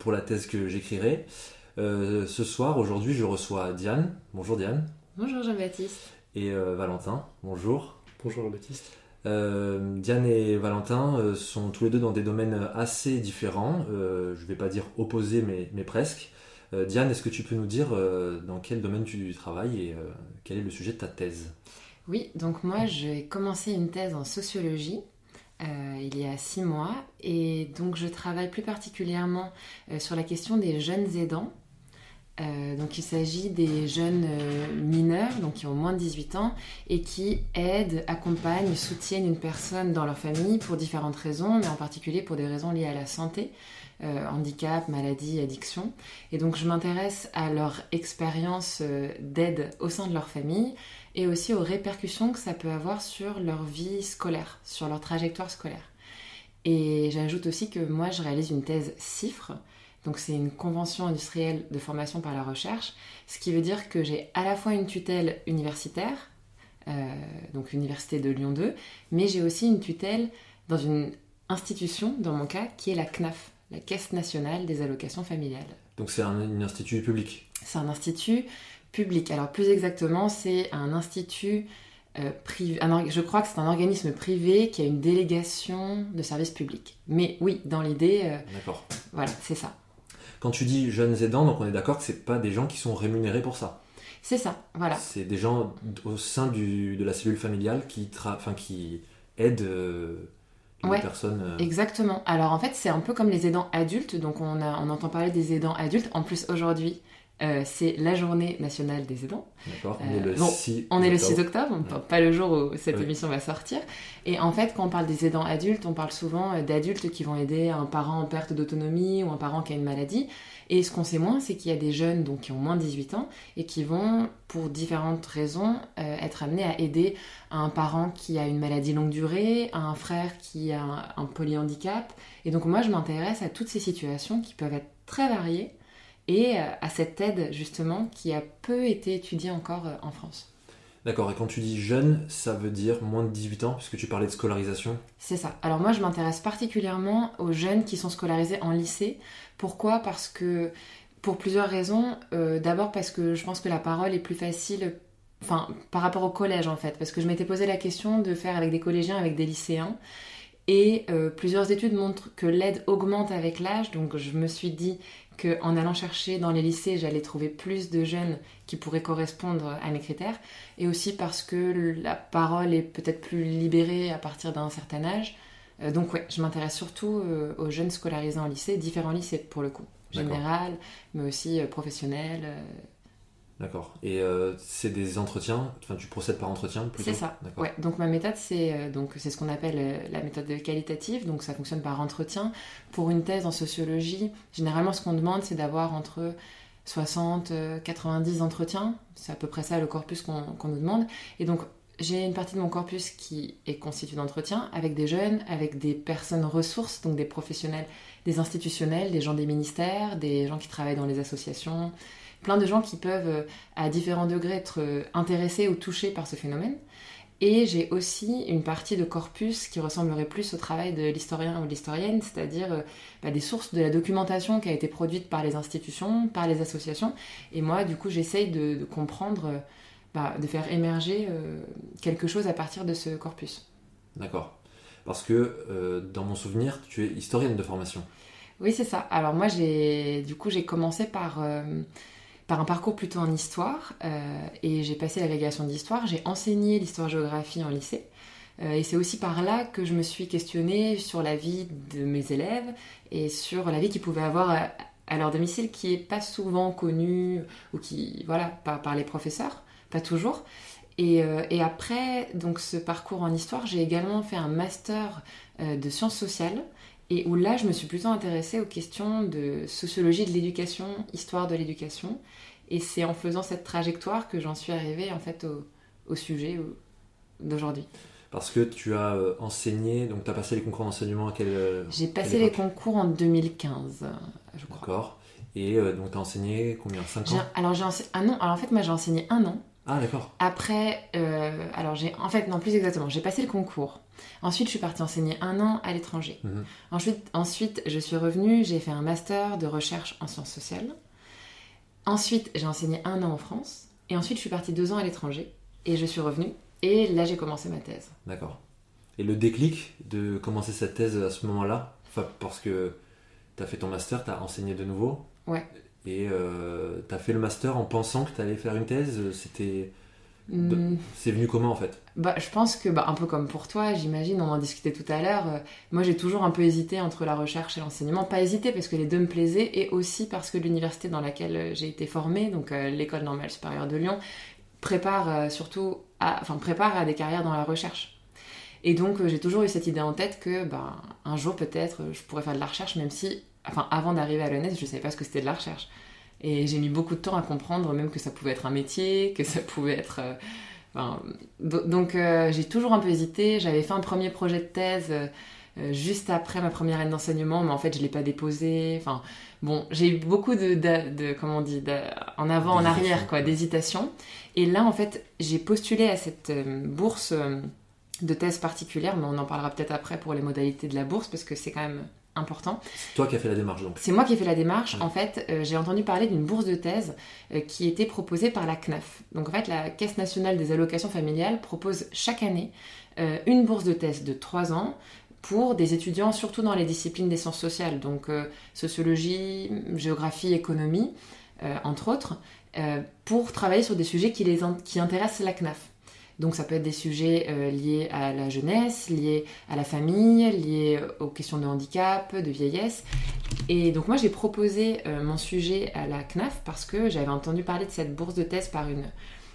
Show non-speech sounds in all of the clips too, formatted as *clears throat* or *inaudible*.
Pour la thèse que j'écrirai. Euh, ce soir, aujourd'hui, je reçois Diane. Bonjour Diane. Bonjour Jean-Baptiste. Et euh, Valentin. Bonjour. Bonjour Jean-Baptiste. Diane et Valentin sont tous les deux dans des domaines assez différents. je ne vais pas dire opposés, mais, mais presque. Diane, est-ce que tu peux nous dire dans quel domaine tu travailles et quel est le sujet de ta thèse? Oui, donc moi j'ai commencé une thèse en sociologie euh, il y a six mois. Et donc je travaille plus particulièrement euh, sur la question des jeunes aidants. Euh, donc il s'agit des jeunes mineurs, donc qui ont moins de 18 ans, et qui aident, accompagnent, soutiennent une personne dans leur famille pour différentes raisons, mais en particulier pour des raisons liées à la santé, handicap, maladie, addiction. Et donc je m'intéresse à leur expérience d'aide au sein de leur famille, et aussi aux répercussions que ça peut avoir sur leur vie scolaire, sur leur trajectoire scolaire. Et j'ajoute aussi que moi, je réalise une thèse CIFRE, donc c'est une convention industrielle de formation par la recherche, ce qui veut dire que j'ai à la fois une tutelle universitaire, euh, donc l'université de Lyon 2, mais j'ai aussi une tutelle dans une institution, dans mon cas, qui est la CNAF, la Caisse nationale des allocations familiales. Donc c'est un, institut public? C'est un institut public. Alors plus exactement, c'est un institut euh, privé. je crois que c'est un organisme privé qui a une délégation de service public. Mais oui, dans l'idée. Euh, d'accord. Voilà, c'est ça. Quand tu dis jeunes aidants, donc on est d'accord que c'est pas des gens qui sont rémunérés pour ça. C'est ça, voilà. C'est des gens au sein du, de la cellule familiale qui, enfin, qui aident euh, les personnes. Exactement. Alors en fait, c'est un peu comme les aidants adultes. Donc on, a, on entend parler des aidants adultes. En plus, aujourd'hui, euh, c'est la journée nationale des aidants. D'accord, on est le 6 euh, On est le 6 octobre, pas le jour où cette émission va sortir. Et en fait, quand on parle des aidants adultes, on parle souvent euh, d'adultes qui vont aider un parent en perte d'autonomie ou un parent qui a une maladie. Et ce qu'on sait moins, c'est qu'il y a des jeunes donc, qui ont moins de 18 ans et qui vont, pour différentes raisons, être amenés à aider un parent qui a une maladie longue durée, un frère qui a un, un polyhandicap. Et donc moi, je m'intéresse à toutes ces situations qui peuvent être très variées et euh, à cette aide justement qui a peu été étudiée encore euh, en France. D'accord, et quand tu dis jeune, ça veut dire moins de 18 ans, puisque tu parlais de scolarisation? C'est ça. Alors moi, je m'intéresse particulièrement aux jeunes qui sont scolarisés en lycée. Pourquoi? Parce que, pour plusieurs raisons. Euh, d'abord parce que je pense que la parole est plus facile, enfin, par rapport au collège en fait. Parce que je m'étais posé la question de faire avec des collégiens, avec des lycéens. Et plusieurs études montrent que l'aide augmente avec l'âge, donc je me suis dit en allant chercher dans les lycées, j'allais trouver plus de jeunes qui pourraient correspondre à mes critères, et aussi parce que la parole est peut-être plus libérée à partir d'un certain âge. Euh, donc ouais, je m'intéresse surtout euh, aux jeunes scolarisés en lycée, différents lycées pour le coup, général, mais aussi euh, professionnel, D'accord. Et euh, c'est des entretiens, enfin tu procèdes par entretien plutôt C'est ça. Ouais. Donc ma méthode c'est euh, donc c'est ce qu'on appelle euh, la méthode qualitative, donc ça fonctionne par entretien. Pour une thèse en sociologie, généralement ce qu'on demande c'est d'avoir entre 60 90 entretiens, c'est à peu près ça le corpus qu'on nous demande. Et donc j'ai une partie de mon corpus qui est constituée d'entretiens avec des jeunes, avec des personnes ressources, donc des professionnels, des institutionnels, des gens des ministères, des gens qui travaillent dans les associations, plein de gens qui peuvent euh, à différents degrés être euh, intéressés ou touchés par ce phénomène. Et j'ai aussi une partie de corpus qui ressemblerait plus au travail de l'historien ou de l'historienne, c'est-à-dire euh, bah, des sources de la documentation qui a été produite par les institutions, par les associations. Et moi, du coup, j'essaye de, comprendre, bah, de faire émerger quelque chose à partir de ce corpus. D'accord. Parce que dans mon souvenir, tu es historienne de formation. Oui, c'est ça. Alors moi, j'ai du coup, j'ai commencé par par un parcours plutôt en histoire euh, et j'ai passé l'agrégation d'histoire. J'ai enseigné l'histoire-géographie en lycée. Euh, et c'est aussi par là que je me suis questionnée sur la vie de mes élèves et sur la vie qu'ils pouvaient avoir à, leur domicile qui est pas souvent connue ou qui, voilà, par, par les professeurs, pas toujours. Et, euh, et, après donc ce parcours en histoire, j'ai également fait un master de sciences sociales et où là, je me suis plutôt intéressée aux questions de sociologie de l'éducation, histoire de l'éducation. Et c'est en faisant cette trajectoire que j'en suis arrivée en fait au, sujet d'aujourd'hui. Parce que tu as enseigné, donc tu as passé les concours d'enseignement à quel J'ai passé les concours en 2015, je crois. D'accord. Et donc tu as enseigné combien? 5 ans? Alors j'ai enseigné un an. Alors en fait moi j'ai enseigné un an. Ah d'accord. Après, alors j'ai en fait non plus exactement. J'ai passé le concours. Ensuite, je suis partie enseigner un an à l'étranger. Mhm. Ensuite, ensuite, je suis revenue, j'ai fait un master de recherche en sciences sociales. Ensuite, j'ai enseigné un an en France. Et ensuite, je suis partie deux ans à l'étranger. Et je suis revenue. Et là, j'ai commencé ma thèse. D'accord. Et le déclic de commencer cette thèse à ce moment-là, parce que tu as fait ton master, tu as enseigné de nouveau? Ouais. Et euh, tu as fait le master en pensant que tu allais faire une thèse? C'était Hmm. C'est venu comment en fait? Bah, Je pense que, bah, un peu comme pour toi, j'imagine, on en discutait tout à l'heure, euh, moi j'ai toujours un peu hésité entre la recherche et l'enseignement. Pas hésité parce que les deux me plaisaient et aussi parce que l'université dans laquelle euh, j'ai été formée, donc euh, l'école normale supérieure de Lyon, prépare surtout à, enfin, prépare à des carrières dans la recherche. Et donc j'ai toujours eu cette idée en tête que bah, un jour peut-être je pourrais faire de la recherche, même si, enfin avant d'arriver à l'ENS, je ne savais pas ce que c'était de la recherche. Et j'ai mis beaucoup de temps à comprendre même que ça pouvait être un métier, que ça pouvait être... Euh, donc euh, j'ai toujours un peu hésité. J'avais fait un premier projet de thèse euh, juste après ma première année d'enseignement, mais en fait je ne l'ai pas déposé. Enfin bon, j'ai eu beaucoup de, de, comment on dit, en avant, en arrière, quoi, d'hésitation. Et là en fait j'ai postulé à cette bourse de thèse particulière, mais on en parlera peut-être après pour les modalités de la bourse parce que c'est quand même important. C'est toi qui as fait la démarche donc C'est moi qui ai fait la démarche. En fait, euh, j'ai entendu parler d'une bourse de thèse euh, qui était proposée par la CNAF. Donc en fait, la Caisse nationale des allocations familiales propose chaque année euh, une bourse de thèse de 3 ans pour des étudiants surtout dans les disciplines des sciences sociales, donc sociologie, géographie, économie, entre autres, pour travailler sur des sujets qui, les qui intéressent la CNAF. Donc ça peut être des sujets euh, liés à la jeunesse, liés à la famille, liés aux questions de handicap, de vieillesse. Et donc moi j'ai proposé euh, mon sujet à la CNAF parce que j'avais entendu parler de cette bourse de thèse par une,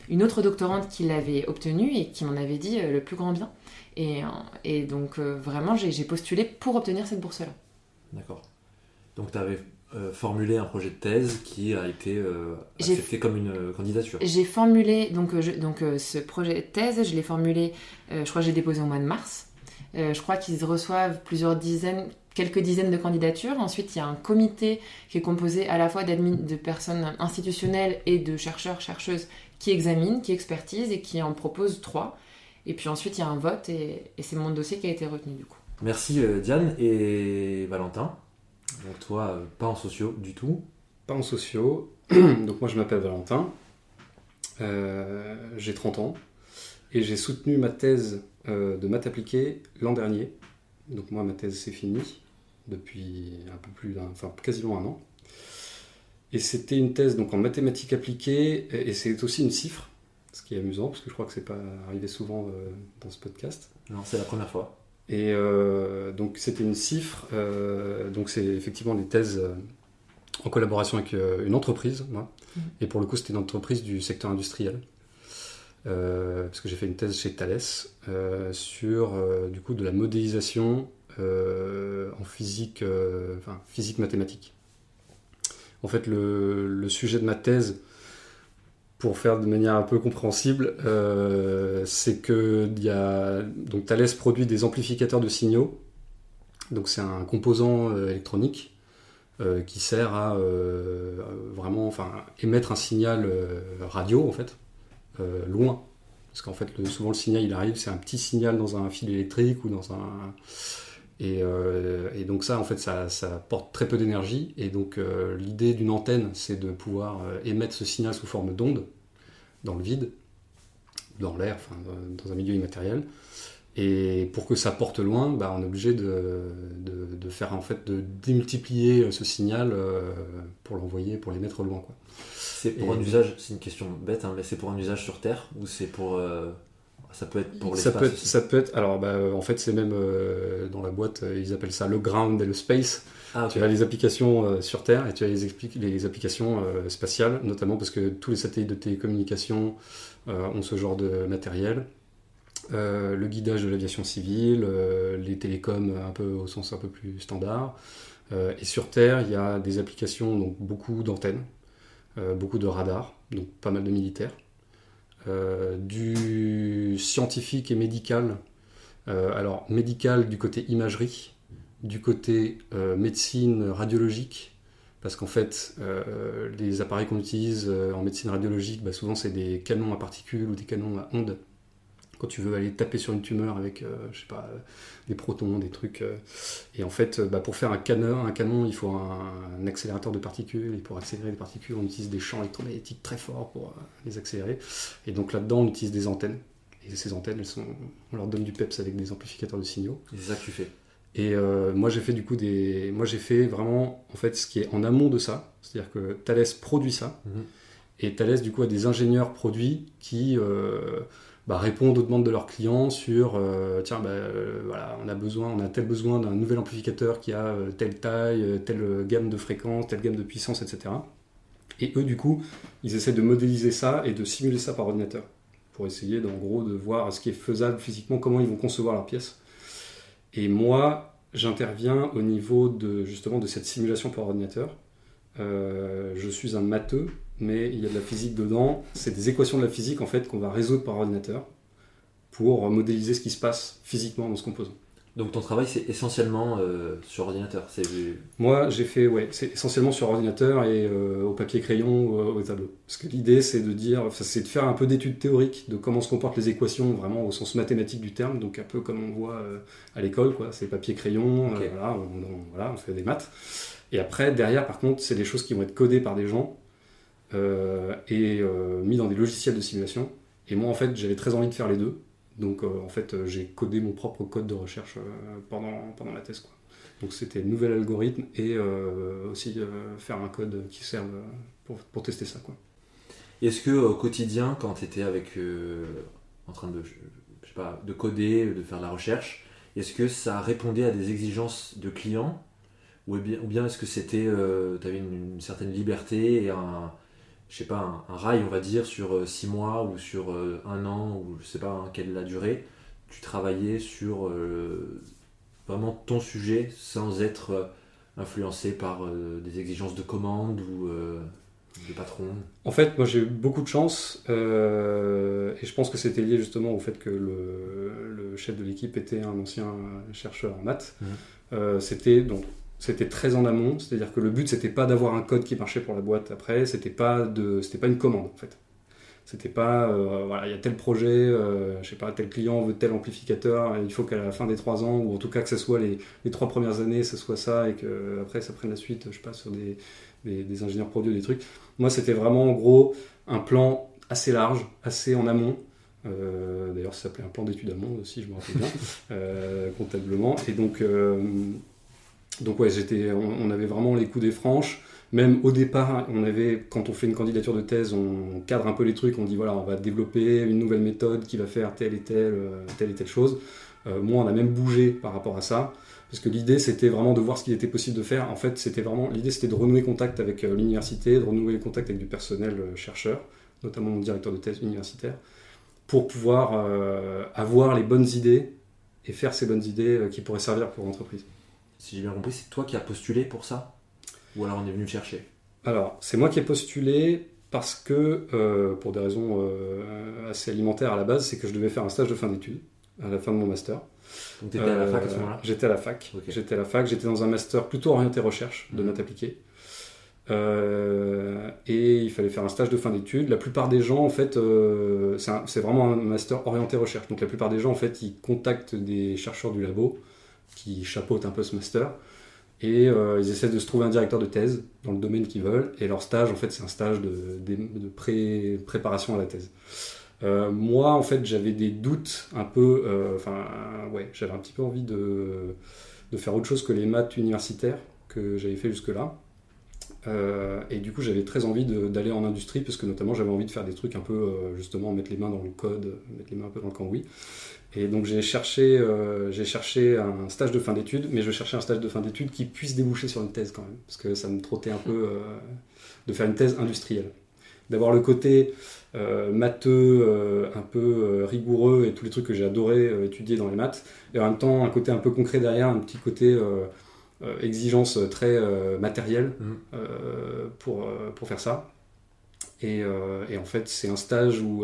une autre doctorante qui l'avait obtenue et qui m'en avait dit euh, le plus grand bien. Et, donc vraiment j'ai postulé pour obtenir cette bourse-là. D'accord. Donc tu euh, formuler un projet de thèse qui a été euh, accepté comme une euh, candidature. J'ai formulé, donc, donc ce projet de thèse, je l'ai formulé, je crois que j'ai déposé au mois de mars. je crois qu'ils reçoivent plusieurs dizaines, quelques dizaines de candidatures. Ensuite, il y a un comité qui est composé à la fois de personnes institutionnelles et de chercheurs, chercheuses qui examinent, qui expertisent et qui en proposent trois. Et puis ensuite, il y a un vote et, et c'est mon dossier qui a été retenu du coup. Merci Diane et Valentin. Donc toi, euh, pas en sociaux du tout Pas en sociaux. *clears throat* Donc moi, je m'appelle Valentin. Euh, j'ai 30 ans. Et j'ai soutenu ma thèse euh, de maths appliquée l'an dernier. Donc moi, ma thèse, c'est fini depuis un peu plus d'un, enfin quasiment un an. Et c'était une thèse donc en mathématiques appliquées, et c'est aussi une cifre, ce qui est amusant, parce que je crois que c'est pas arrivé souvent dans ce podcast. Non, c'est la première fois. Et euh, donc c'était une cifre, euh, donc c'est effectivement des thèses euh, en collaboration avec une entreprise, moi. Mhm. Et pour le coup c'était une entreprise du secteur industriel. parce que j'ai fait une thèse chez Thales sur du coup de la modélisation en physique, enfin physique mathématique. En fait, le, le, sujet de ma thèse, pour faire de manière un peu compréhensible, euh, c'est que y Thales produit des amplificateurs de signaux. Donc c'est un composant euh, électronique euh, qui sert à vraiment émettre un signal radio en fait, loin. Parce qu'en fait, souvent le signal il arrive, c'est un petit signal dans un fil électrique ou dans un. Et, donc ça, en fait, ça, ça porte très peu d'énergie. Et donc l'idée d'une antenne, c'est de pouvoir émettre ce signal sous forme d'onde dans le vide, dans l'air, enfin, dans un milieu immatériel. Et pour que ça porte loin, bah, on est obligé de, de, faire en fait de démultiplier ce signal euh, pour l'envoyer, pour les mettre loin. C'est pour un usage, c'est une question bête, hein, mais c'est pour un usage sur Terre ou c'est pour euh, ça peut être pour l'espace ça peut être, ça peut être alors bah, en fait c'est même euh, dans la boîte ils appellent ça le ground et le space ah, tu as les applications euh, sur Terre et tu as les, les applications euh, spatiales, notamment parce que tous les satellites de télécommunication euh, ont ce genre de matériel. le guidage de l'aviation civile, les télécoms un peu au sens un peu plus standard. et sur Terre, il y a des applications, donc beaucoup d'antennes, beaucoup de radars, donc pas mal de militaires. Du scientifique et médical. alors, médical du côté imagerie, du côté médecine radiologique, parce qu'en fait, les appareils qu'on utilise en médecine radiologique, bah, souvent c'est des canons à particules ou des canons à ondes quand tu veux aller taper sur une tumeur avec, euh, je sais pas, des protons, des trucs. Euh. et en fait, bah, pour faire un canon, un canon, il faut un, accélérateur de particules. Et pour accélérer les particules, on utilise des champs électromagnétiques très forts pour euh, les accélérer. Et donc là-dedans, on utilise des antennes. Et ces antennes, elles sont, on leur donne du PEPS avec des amplificateurs de signaux. C'est ça que tu fais. Et moi, j'ai fait du coup des. Moi, j'ai fait vraiment, en fait, ce qui est en amont de ça. C'est-à-dire que Thales produit ça. Mhm. Et Thales, du coup, a des ingénieurs produits qui bah, répondent aux demandes de leurs clients sur euh, tiens bah, euh, voilà on a besoin on a tel besoin d'un nouvel amplificateur qui a euh, telle taille telle gamme de fréquence telle gamme de puissance etc et eux du coup ils essaient de modéliser ça et de simuler ça par ordinateur pour essayer en gros de voir ce qui est faisable physiquement comment ils vont concevoir leur pièce et moi j'interviens au niveau de justement de cette simulation par ordinateur. Je suis un matheux mais il y a de la physique dedans. C'est des équations de la physique en fait qu'on va résoudre par ordinateur pour modéliser ce qui se passe physiquement dans ce composant. Donc ton travail c'est essentiellement euh, sur ordinateur Moi j'ai fait, ouais, c'est essentiellement sur ordinateur et euh, au papier crayon ou au tableau. Parce que l'idée c'est de dire, c'est de faire un peu d'études théoriques de comment se comportent les équations vraiment au sens mathématique du terme, donc un peu comme on voit euh, à l'école, quoi. C'est papier crayon, voilà, voilà, on fait des maths. Et après derrière par contre c'est des choses qui vont être codées par des gens euh, et euh, mis dans des logiciels de simulation. Et moi, en fait, j'avais très envie de faire les deux. Donc, euh, en fait, j'ai codé mon propre code de recherche pendant, pendant la thèse. Quoi. Donc, c'était un nouvel algorithme et aussi faire un code qui serve pour, pour tester ça. Est-ce que au quotidien, quand tu étais avec, en train de, je sais pas, de coder, de faire de la recherche, est-ce que ça répondait à des exigences de clients? Ou bien, ou bien est-ce que c'était, tu avais une, une, certaine liberté et un, je sais pas, un, rail, on va dire, sur 6 euh, mois ou sur euh, un an, ou je sais pas hein, quelle est la durée, tu travaillais sur euh, vraiment ton sujet sans être influencé par des exigences de commande ou de patron? En fait, moi j'ai eu beaucoup de chance et je pense que c'était lié justement au fait que le, chef de l'équipe était un ancien chercheur en maths. Mmh. c'était donc c'était très en amont, c'est-à-dire que le but c'était pas d'avoir un code qui marchait pour la boîte après, c'était pas de, c'était pas une commande en fait. C'était pas, euh, voilà, il y a tel projet, euh, je sais pas, tel client veut tel amplificateur, il faut qu'à la fin des trois ans, ou en tout cas que ce soit les, les trois premières années, ce soit ça, et que après ça prenne la suite, je sais pas, sur des, des, ingénieurs produits, des trucs. Moi, c'était vraiment en gros un plan assez large, assez en amont. Euh, d'ailleurs, ça s'appelait un plan d'études amont aussi, je me rappelle bien, *laughs* comptablement. Et donc, donc ouais, on, avait vraiment les coups des franches. Même au départ, on avait, quand on fait une candidature de thèse, on cadre un peu les trucs, on dit voilà, on va développer une nouvelle méthode qui va faire telle et telle, euh, telle et telle chose. Euh, moi, on a même bougé par rapport à ça, parce que l'idée, c'était vraiment de voir ce qu'il était possible de faire. En fait, c'était vraiment, l'idée, c'était de renouer contact avec euh, l'université, de renouer contact avec du personnel chercheur, notamment mon directeur de thèse universitaire, pour pouvoir avoir les bonnes idées et faire ces bonnes idées qui pourraient servir pour l'entreprise si j'ai bien compris, c'est toi qui as postulé pour ça Ou alors on est venu chercher Alors, c'est moi qui ai postulé parce que, euh, pour des raisons euh, assez alimentaires à la base, c'est que je devais faire un stage de fin d'études à la fin de mon master. Donc tu étais à la fac à ce euh, moment-là J'étais à la fac. J'étais à la fac, j'étais dans un master plutôt orienté recherche de mhm. notes appliquées. et il fallait faire un stage de fin d'études. La plupart des gens, en fait, c'est vraiment un master orienté recherche. Donc la plupart des gens, en fait, ils contactent des chercheurs du labo qui chapeautent un peu ce master. Et euh, ils essaient de se trouver un directeur de thèse dans le domaine qu'ils veulent. Et leur stage, en fait, c'est un stage de, de, pré préparation à la thèse. Euh, moi, en fait, j'avais des doutes un peu. Euh, enfin, ouais, j'avais un petit peu envie de, de, faire autre chose que les maths universitaires que j'avais fait jusque-là. et du coup, j'avais très envie d'aller en industrie, parce que notamment, j'avais envie de faire des trucs un peu, justement, mettre les mains dans le code, mettre les mains un peu dans le cambouis. Et donc j'ai cherché, euh, j'ai cherché un stage de fin d'études, mais je cherchais un stage de fin d'études qui puisse déboucher sur une thèse quand même, parce que ça me trottait un peu euh, de faire une thèse industrielle. D'avoir le côté euh, matheux, un peu rigoureux et tous les trucs que j'ai adoré étudier dans les maths, et en même temps un côté un peu concret derrière, un petit côté exigence très matérielle mmh. pour, pour faire ça. Et, et, en fait, c'est un stage où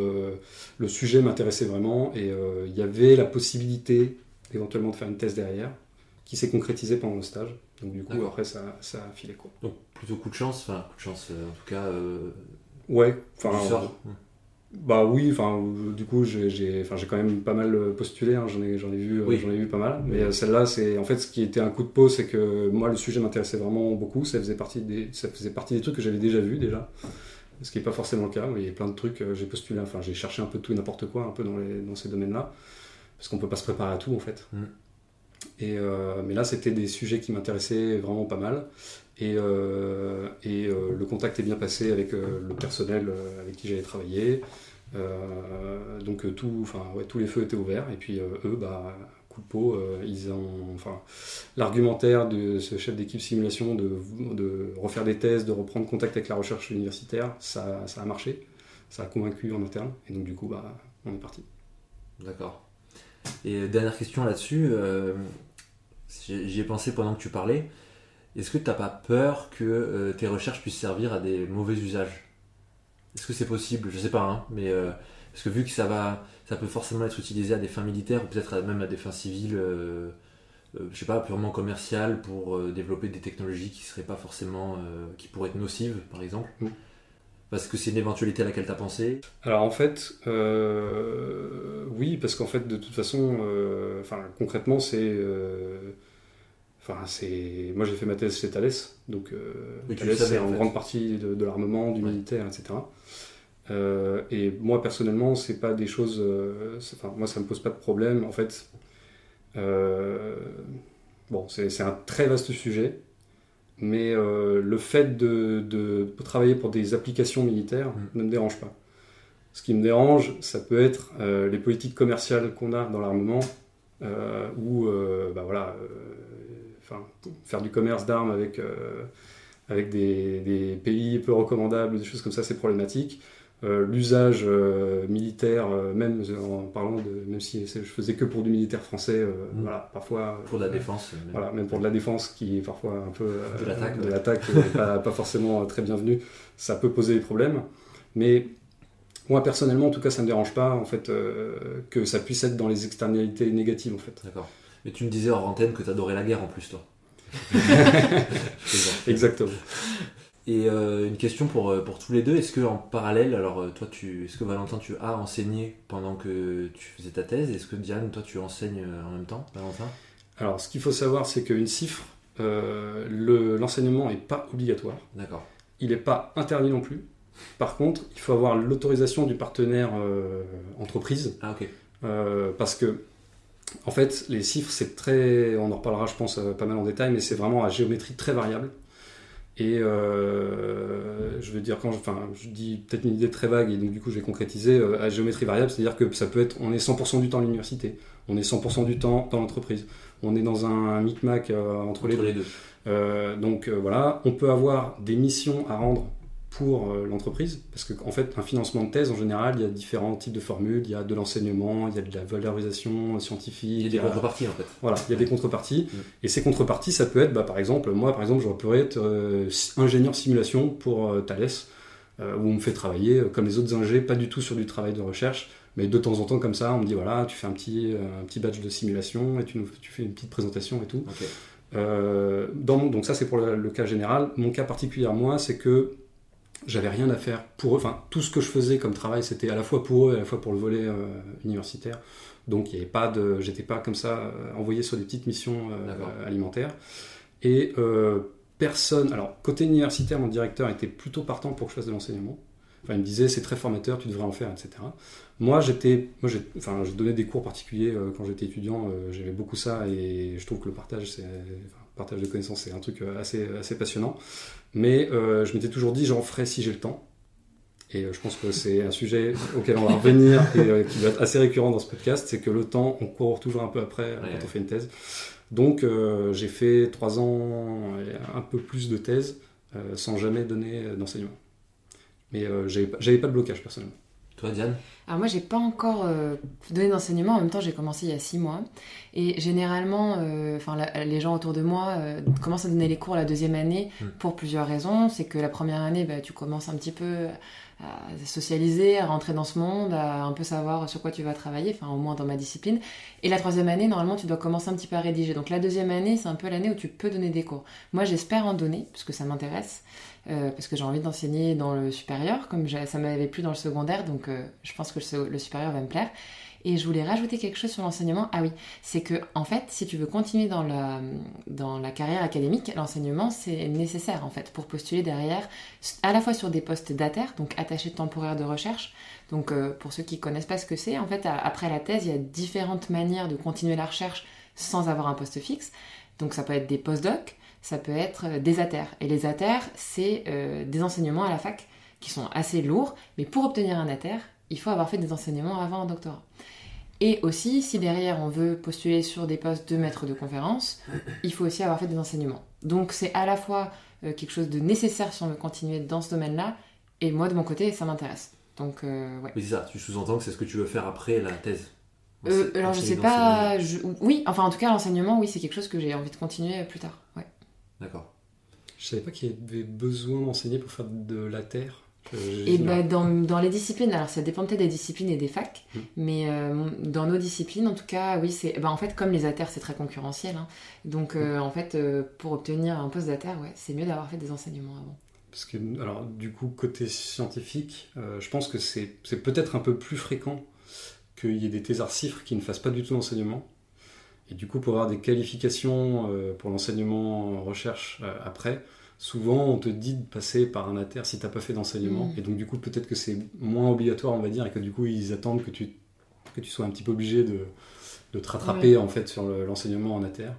le sujet m'intéressait vraiment et il y avait la possibilité éventuellement de faire une thèse derrière qui s'est concrétisée pendant le stage. Donc du coup, après, ça, ça a filé quoi. Donc plutôt coup de chance, enfin coup de chance en tout cas. ouais, enfin. Bah oui, enfin du coup j'ai enfin j'ai quand même pas mal postulé, hein, j'en ai j'en ai vu j'en ai vu pas mal, mais celle-là c'est en fait ce qui était un coup de peau, c'est que moi le sujet m'intéressait vraiment beaucoup, ça faisait partie des ça faisait partie des trucs que j'avais déjà vus déjà, ce qui n'est pas forcément le cas. Il y a plein de trucs j'ai postulé, enfin j'ai cherché un peu tout et n'importe quoi un peu dans les dans ces domaines-là, parce qu'on peut pas se préparer à tout en fait. Mm. Et euh, mais là c'était des sujets qui m'intéressaient vraiment pas mal. Et, euh, et euh, le contact est bien passé avec le personnel avec qui j'avais travaillé. donc tout, ouais, tous les feux étaient ouverts. Et puis eux, bah, coup de peau, ils ont, enfin, l'argumentaire de ce chef d'équipe simulation de, refaire des thèses, de reprendre contact avec la recherche universitaire, ça, ça, a marché, ça a convaincu en interne, et donc du coup, bah, on est parti. D'accord. Et dernière question là-dessus, j'y ai pensé pendant que tu parlais. Est-ce que tu n'as pas peur que euh, tes recherches puissent servir à des mauvais usages? Est-ce que c'est possible? Je sais pas, hein, mais euh, parce que vu que ça va, ça peut forcément être utilisé à des fins militaires ou peut-être même à des fins civiles, euh, je sais pas, purement commerciales pour développer des technologies qui seraient pas forcément, qui pourraient être nocives, par exemple. Mm. Parce que c'est une éventualité à laquelle tu as pensé Alors en fait, oui, parce qu'en fait, de toute façon, enfin, concrètement, c'est Enfin, c'est... Moi, j'ai fait ma thèse chez Thales, donc euh, Thales, c'est en, grande partie de, l'armement, du militaire, etc. Euh, et moi, personnellement, c'est pas des choses. Euh, enfin, moi, ça me pose pas de problème. En fait, bon, c'est, un très vaste sujet, mais le fait de, travailler pour des applications militaires mm. ne me dérange pas. Ce qui me dérange, ça peut être les politiques commerciales qu'on a dans l'armement, où, bah voilà faire du commerce d'armes avec, euh, avec des, pays peu recommandables, des choses comme ça, c'est problématique. Euh, l'usage euh, militaire, même en parlant de, même si je faisais que pour du militaire français, mm. voilà, parfois. Pour la défense. Voilà, même pour de la défense qui est parfois un peu. de l'attaque. *laughs* pas, pas, forcément très bienvenue, ça peut poser des problèmes. Mais moi personnellement, en tout cas, ça ne me dérange pas en fait que ça puisse être dans les externalités négatives en fait. D'accord. Mais tu me disais hors antenne que tu adorais la guerre en plus, toi. *laughs* *laughs* Exactement. Et euh, une question pour, euh, pour tous les deux, est-ce que en parallèle, alors euh, toi, tu, est-ce que Valentin, tu as enseigné pendant que tu faisais ta thèse? Est-ce que Diane, toi, tu enseignes en même temps, Valentin? Alors, ce qu'il faut savoir, c'est qu'une cifre, le, l'enseignement n'est pas obligatoire. D'accord. Il n'est pas interdit non plus. Par contre, il faut avoir l'autorisation du partenaire entreprise. Ah, ok. parce que en fait, les chiffres, c'est très. On en reparlera, je pense, pas mal en détail, mais c'est vraiment à géométrie très variable. Et euh, je veux dire, quand je, enfin, je dis peut-être une idée très vague, et donc du coup je vais concrétiser, euh, à géométrie variable, c'est-à-dire que ça peut être, on est 100% du temps à l'université, on est 100% du temps dans l'entreprise, on est dans un micmac entre, les deux. donc voilà, on peut avoir des missions à rendre pour euh, l'entreprise, parce qu'en en fait, un financement de thèse, en général, il y a différents types de formules, il y a de l'enseignement, il y a de la valorisation scientifique. Il y a des contreparties, en fait. Voilà, il y a des contreparties. Et ces contreparties, ça peut être, bah, par exemple, moi, par exemple, je pourrais être euh, ingénieur simulation pour euh, Thales, où on me fait travailler, comme les autres ingés, pas du tout sur du travail de recherche, mais de temps en temps, comme ça, on me dit, voilà, tu fais un petit, un petit badge de simulation, et tu, nous, tu fais une petite présentation et tout. dans donc ça, c'est pour le, le, cas général. Mon cas particulier à moi, c'est que j'avais rien à faire pour eux. Enfin, tout ce que je faisais comme travail, c'était à la fois pour eux et à la fois pour le volet euh, universitaire. Donc, il n'y avait pas de, j'étais pas comme ça euh, envoyé sur des petites missions euh, alimentaires. Et personne. Alors, côté universitaire, mon directeur était plutôt partant pour que je fasse de l'enseignement. Enfin, il me disait c'est très formateur, tu devrais en faire, etc. Moi, j'étais, moi, enfin, je donnais des cours particuliers quand j'étais étudiant. j'aimais beaucoup ça et je trouve que le partage, c'est, partage de connaissances, c'est un truc assez, assez passionnant. Mais euh, je m'étais toujours dit, j'en ferai si j'ai le temps. Et euh, je pense que c'est un sujet auquel on va revenir et euh, qui va être assez récurrent dans ce podcast, c'est que le temps, on court toujours un peu après quand on fait une thèse. Donc j'ai fait trois ans et un peu plus de thèse sans jamais donner d'enseignement. Mais j'avais pas de blocage personnellement. Toi, Diane Alors moi, j'ai pas encore euh, donné d'enseignement. En même temps, j'ai commencé il y a six mois. Et généralement, euh, les gens autour de moi euh, commencent à donner les cours la deuxième année Hmm. pour plusieurs raisons. C'est que la première année, bah, tu commences un petit peu à socialiser, à rentrer dans ce monde, à un peu savoir sur quoi tu vas travailler, enfin au moins dans ma discipline. Et la troisième année, normalement, tu dois commencer un petit peu à rédiger. Donc la deuxième année, c'est un peu l'année où tu peux donner des cours. Moi, j'espère en donner, parce que ça m'intéresse, parce que j'ai envie d'enseigner dans le supérieur, comme ça m'avait plu dans le secondaire, donc euh, je pense que le, supérieur va me plaire. Et je voulais rajouter quelque chose sur l'enseignement. Ah oui, c'est que en fait, si tu veux continuer dans la, dans la carrière académique, l'enseignement c'est nécessaire en fait pour postuler derrière, à la fois sur des postes d'ATER, donc attaché temporaire de recherche. Donc euh, pour ceux qui connaissent pas ce que c'est, en fait après la thèse, il y a différentes manières de continuer la recherche sans avoir un poste fixe. Donc ça peut être des postdocs, ça peut être euh, des ATER. Et les ATER, c'est euh, des enseignements à la fac qui sont assez lourds, mais pour obtenir un ATER, il faut avoir fait des enseignements avant un doctorat. Et aussi, si derrière on veut postuler sur des postes de maître de conférence, il faut aussi avoir fait des enseignements. Donc c'est à la fois euh, quelque chose de nécessaire si on veut continuer dans ce domaine-là, et moi de mon côté, ça m'intéresse. Donc euh, ouais. Oui, c'est ça. Tu sous-entends que c'est ce que tu veux faire après la thèse. Euh, alors je continuer sais pas, je- oui, enfin en tout cas l'enseignement, oui, c'est quelque chose que j'ai envie de continuer plus tard. Ouais. D'accord. Je savais pas qu'il y avait besoin d'enseigner pour faire de la terre. Et je- bah, dans, dans les disciplines, alors ça dépend peut-être des disciplines et des facs, Mm. mais euh, dans nos disciplines, en tout cas, oui, c'est. Bah, en fait, comme les ATER, c'est très concurrentiel. hein. donc, euh, en fait, euh, pour obtenir un poste d'ATER, ouais, c'est mieux d'avoir fait des enseignements avant. Parce que, alors, du coup, côté scientifique, euh, je pense que c'est c'est peut-être un peu plus fréquent qu'il y ait des thésards cifres qui ne fassent pas du tout d'enseignement. Et du coup, pour avoir des qualifications euh, pour l'enseignement en recherche euh, après, souvent on te dit de passer par un ATER si tu n'as pas fait d'enseignement. Mm. Et donc, du coup, peut-être que c'est moins obligatoire, on va dire, et que du coup, ils attendent que tu, que tu sois un petit peu obligé de, de te rattraper en fait sur le- l'enseignement en ATER.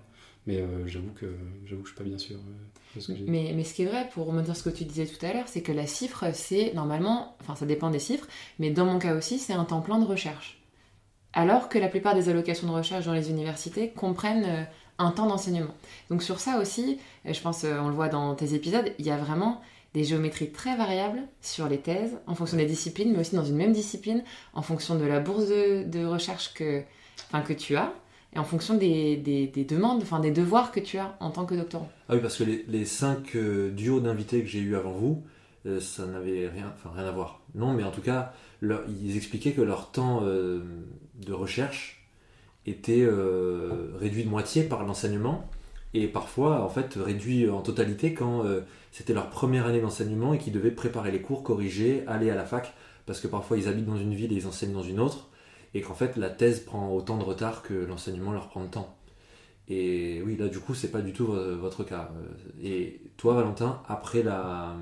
Mais euh, j'avoue que j'avoue que je suis pas bien sûr euh, de ce que j'ai dit. Mais, mais ce qui est vrai, pour remonter sur ce que tu disais tout à l'heure, c'est que la cifre, c'est normalement, enfin ça dépend des cifres, mais dans mon cas aussi, c'est un temps plein de recherche. Alors que la plupart des allocations de recherche dans les universités comprennent euh, un temps d'enseignement. Donc sur ça aussi, euh, je pense, euh, on le voit dans tes épisodes, il y a vraiment des géométries très variables sur les thèses, en fonction des disciplines, mais aussi dans une même discipline, en fonction de la bourse de, recherche que, enfin, que tu as, et en fonction des, des- des demandes, enfin des devoirs que tu as en tant que doctorant. Ah oui, parce que les, cinq duos d'invités que j'ai eu avant vous, ça n'avait rien, rien à voir. Non, mais en tout cas, ils expliquaient que leur temps de recherche était euh, réduit de moitié par l'enseignement et parfois en fait réduit en totalité quand euh, c'était leur première année d'enseignement et qu'ils devaient préparer les cours, corriger, aller à la fac parce que parfois ils habitent dans une ville et ils enseignent dans une autre et qu'en fait la thèse prend autant de retard que l'enseignement leur prend de temps. Et oui, là du coup, c'est pas du tout vo- votre cas. Euh, Et toi, Valentin, après la,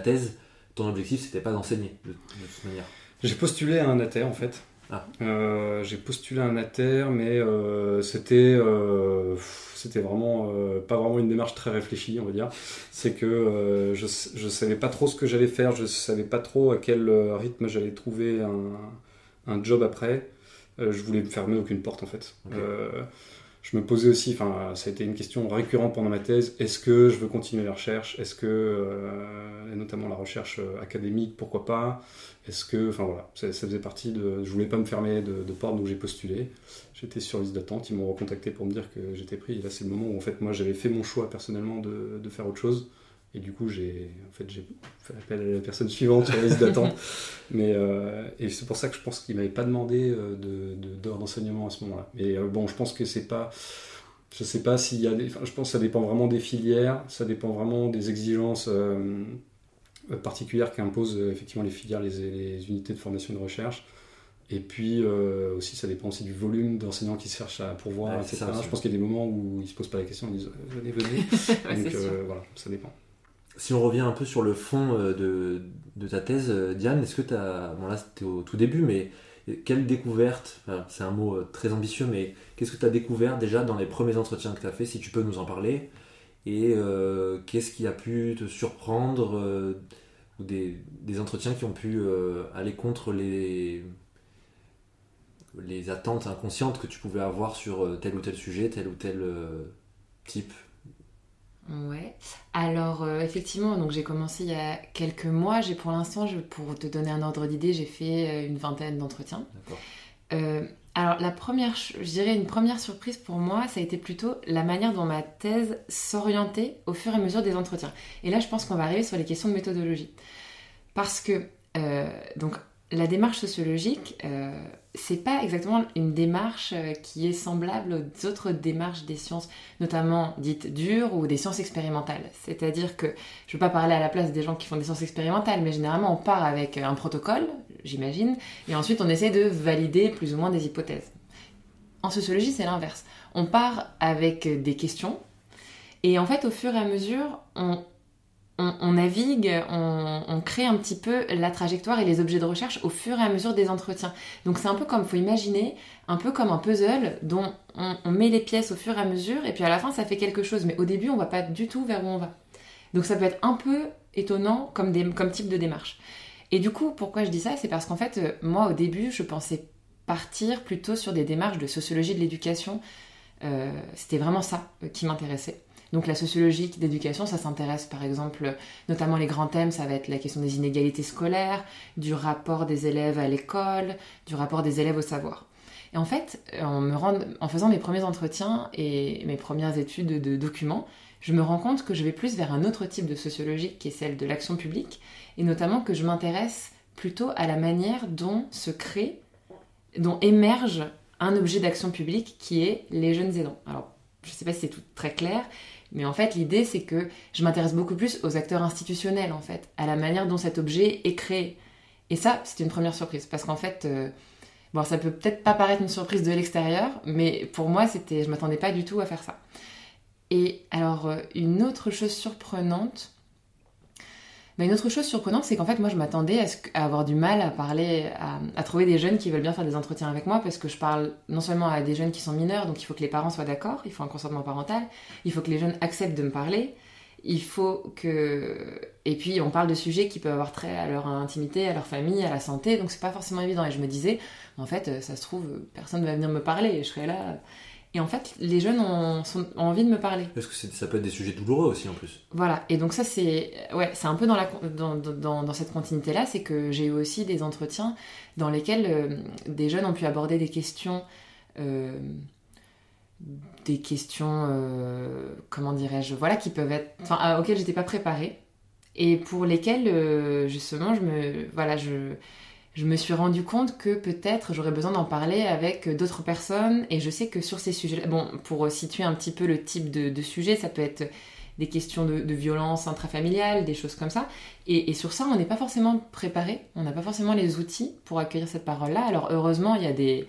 thèse, ton objectif c'était pas d'enseigner de, de toute manière? J'ai postulé à un ATER en fait. Ah. Euh, j'ai postulé à un ATER, mais euh, c'était euh, c'était vraiment pas vraiment une démarche très réfléchie, on va dire. C'est que je, je savais pas trop ce que j'allais faire, je savais pas trop à quel rythme j'allais trouver un, un job après. Je voulais me fermer aucune porte en fait. Je me posais aussi, enfin, ça a été une question récurrente pendant ma thèse. Est-ce que je veux continuer la recherche? Est-ce que, euh, notamment la recherche euh, académique, pourquoi pas? Est-ce que, enfin voilà, ça, faisait partie de. Je voulais pas me fermer de, porte, donc j'ai postulé. J'étais sur liste d'attente. Ils m'ont recontacté pour me dire que j'étais pris. Et là, c'est le moment où en fait, moi, j'avais fait mon choix personnellement de faire autre chose. Et du coup, j'ai en fait, j'ai fait appel à la personne suivante sur la liste d'attente. *laughs* Mais euh, et c'est pour ça que je pense qu'il m'avait pas demandé euh, de de- d'heures d'enseignement à ce moment-là. Mais euh, bon, je pense que c'est pas. Je sais pas s'il y a des. enfin, je pense que ça dépend vraiment des filières. Ça dépend vraiment des exigences euh, particulières qu'imposent effectivement les filières, les, les unités de formation et de recherche. Et puis euh, aussi, ça dépend aussi du volume d'enseignants qui se cherchent à pourvoir, Ouais, etc. ça, je pense qu'il y a des moments où ils se posent pas la question, ils disent venez, venez. *laughs* Donc euh, voilà, ça dépend. Si on revient un peu sur le fond euh, de, ta thèse, euh, Diane, est-ce que tu as. Bon, là, c'était au tout début, mais quelle découverte, c'est un mot euh, très ambitieux, mais qu'est-ce que tu as découvert déjà dans les premiers entretiens que tu as fait, si tu peux nous en parler Et qu'est-ce qui a pu te surprendre euh, Ou des, entretiens qui ont pu aller contre les, les attentes inconscientes que tu pouvais avoir sur tel ou tel sujet, tel ou tel type? Ouais. Alors euh, effectivement, donc j'ai commencé il y a quelques mois. J'ai pour l'instant, pour te donner un ordre d'idée, j'ai fait euh, une vingtaine d'entretiens. Euh, alors la première, je dirais une première surprise pour moi, ça a été plutôt la manière dont ma thèse s'orientait au fur et à mesure des entretiens. Et là, je pense qu'on va arriver sur les questions de méthodologie, parce que donc la démarche sociologique, c'est pas exactement une démarche euh, qui est semblable aux autres démarches des sciences, notamment dites dures ou des sciences expérimentales. C'est-à-dire que je ne veux pas parler à la place des gens qui font des sciences expérimentales, mais généralement on part avec un protocole, j'imagine, et ensuite on essaie de valider plus ou moins des hypothèses. En sociologie, c'est l'inverse. On part avec des questions, et en fait, au fur et à mesure, on, on, navigue, on, crée un petit peu la trajectoire et les objets de recherche au fur et à mesure des entretiens. Donc c'est un peu comme, faut imaginer, un peu comme un puzzle dont on, met les pièces au fur et à mesure et puis à la fin ça fait quelque chose. Mais au début on va pas du tout vers où on va. Donc ça peut être un peu étonnant comme, comme type de démarche. Et du coup, pourquoi je dis ça? C'est parce qu'en fait, euh, moi au début, je pensais partir plutôt sur des démarches de sociologie de l'éducation. Euh, c'était vraiment ça euh, qui m'intéressait. Donc la sociologie d'éducation, ça s'intéresse par exemple, notamment les grands thèmes, ça va être la question des inégalités scolaires, du rapport des élèves à l'école, du rapport des élèves au savoir. Et en fait, en, me en faisant mes premiers entretiens et mes premières études de documents, je me rends compte que je vais plus vers un autre type de sociologie qui est celle de l'action publique, et notamment que je m'intéresse plutôt à la manière dont se crée, dont émerge un objet d'action publique qui est les jeunes aidants. Alors, je ne sais pas si c'est tout très clair, mais en fait, l'idée, c'est que je m'intéresse beaucoup plus aux acteurs institutionnels, en fait, à la manière dont cet objet est créé. Et ça, c'est une première surprise, parce qu'en fait, euh, bon, ça peut peut-être pas paraître une surprise de l'extérieur, mais pour moi, c'était, je m'attendais pas du tout à faire ça. Et alors, euh, une autre chose surprenante, mais une autre chose surprenante, c'est qu'en fait, moi, je m'attendais à, avoir du mal à parler, à, trouver des jeunes qui veulent bien faire des entretiens avec moi, parce que je parle non seulement à des jeunes qui sont mineurs, donc il faut que les parents soient d'accord, il faut un consentement parental, il faut que les jeunes acceptent de me parler, il faut que... Et puis, on parle de sujets qui peuvent avoir trait à leur intimité, à leur famille, à la santé, donc c'est pas forcément évident. Et je me disais, en fait, ça se trouve, personne ne va venir me parler, et je serais là et en fait, les jeunes ont, envie de me parler. Parce que ça peut être des sujets douloureux aussi en plus. Voilà, et donc ça c'est ouais, c'est un peu dans, la, dans, dans, dans cette continuité-là, c'est que j'ai eu aussi des entretiens dans lesquels euh, des jeunes ont pu aborder des questions, euh, des questions, euh, comment dirais-je, voilà, qui peuvent être, enfin, auxquelles j'étais pas préparée, et pour lesquelles justement je me, voilà, je je me suis rendu compte que peut-être j'aurais besoin d'en parler avec d'autres personnes. Et je sais que sur ces sujets, bon, pour situer un petit peu le type de, sujet, ça peut être des questions de, violence intrafamiliale, des choses comme ça. Et, sur ça, on n'est pas forcément préparé, on n'a pas forcément les outils pour accueillir cette parole-là. Alors heureusement, il y a des...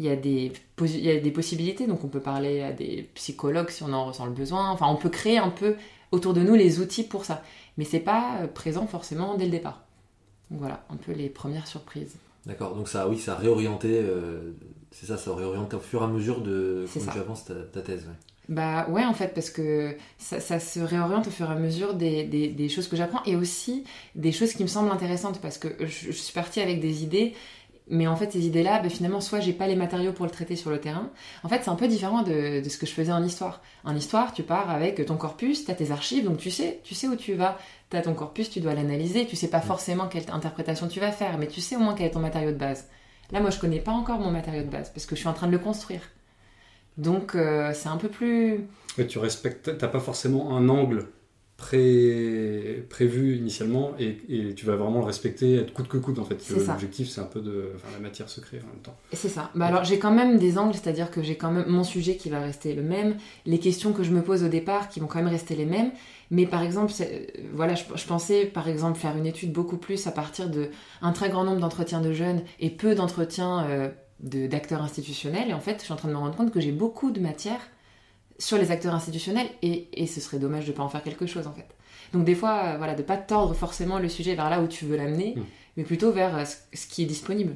Il y, a des, il y a des possibilités, donc on peut parler à des psychologues si on en ressent le besoin. Enfin, on peut créer un peu autour de nous les outils pour ça. Mais c'est pas présent forcément dès le départ. Donc voilà, un peu les premières surprises. D'accord, donc ça, oui, ça a réorienté, euh, c'est ça, ça a réorienté au fur et à mesure de comment tu avances ta, thèse. Bah ouais, en fait, parce que ça, se réoriente au fur et à mesure des, des, choses que j'apprends et aussi des choses qui me semblent intéressantes parce que je, suis partie avec des idées mais en fait, ces idées-là, bah, finalement, soit j'ai pas les matériaux pour le traiter sur le terrain. En fait, c'est un peu différent de, de, ce que je faisais en histoire. En histoire, tu pars avec ton corpus, tu as tes archives, donc tu sais, tu sais où tu vas. Tu as ton corpus, tu dois l'analyser, tu sais pas forcément quelle interprétation tu vas faire, mais tu sais au moins quel est ton matériau de base. Là, moi, je connais pas encore mon matériau de base parce que je suis en train de le construire. Donc, euh, c'est un peu plus. tu respectes, t'as pas forcément un angle pré, prévu initialement et, tu vas vraiment le respecter être coûte que coûte en fait. L'objectif c'est un peu de enfin, la matière secrète en même temps. C'est ça. Bah, alors j'ai quand même des angles, c'est-à-dire que j'ai quand même mon sujet qui va rester le même, les questions que je me pose au départ qui vont quand même rester les mêmes. Mais par exemple, voilà, je, pensais par exemple faire une étude beaucoup plus à partir de un très grand nombre d'entretiens de jeunes et peu d'entretiens euh, d'acteurs institutionnels. Et en fait, je suis en train de me rendre compte que j'ai beaucoup de matière sur les acteurs institutionnels et, ce serait dommage de ne pas en faire quelque chose en fait. Donc des fois, euh, voilà, de pas tordre forcément le sujet vers là où tu veux l'amener, hmm. mais plutôt vers euh, ce, qui est disponible.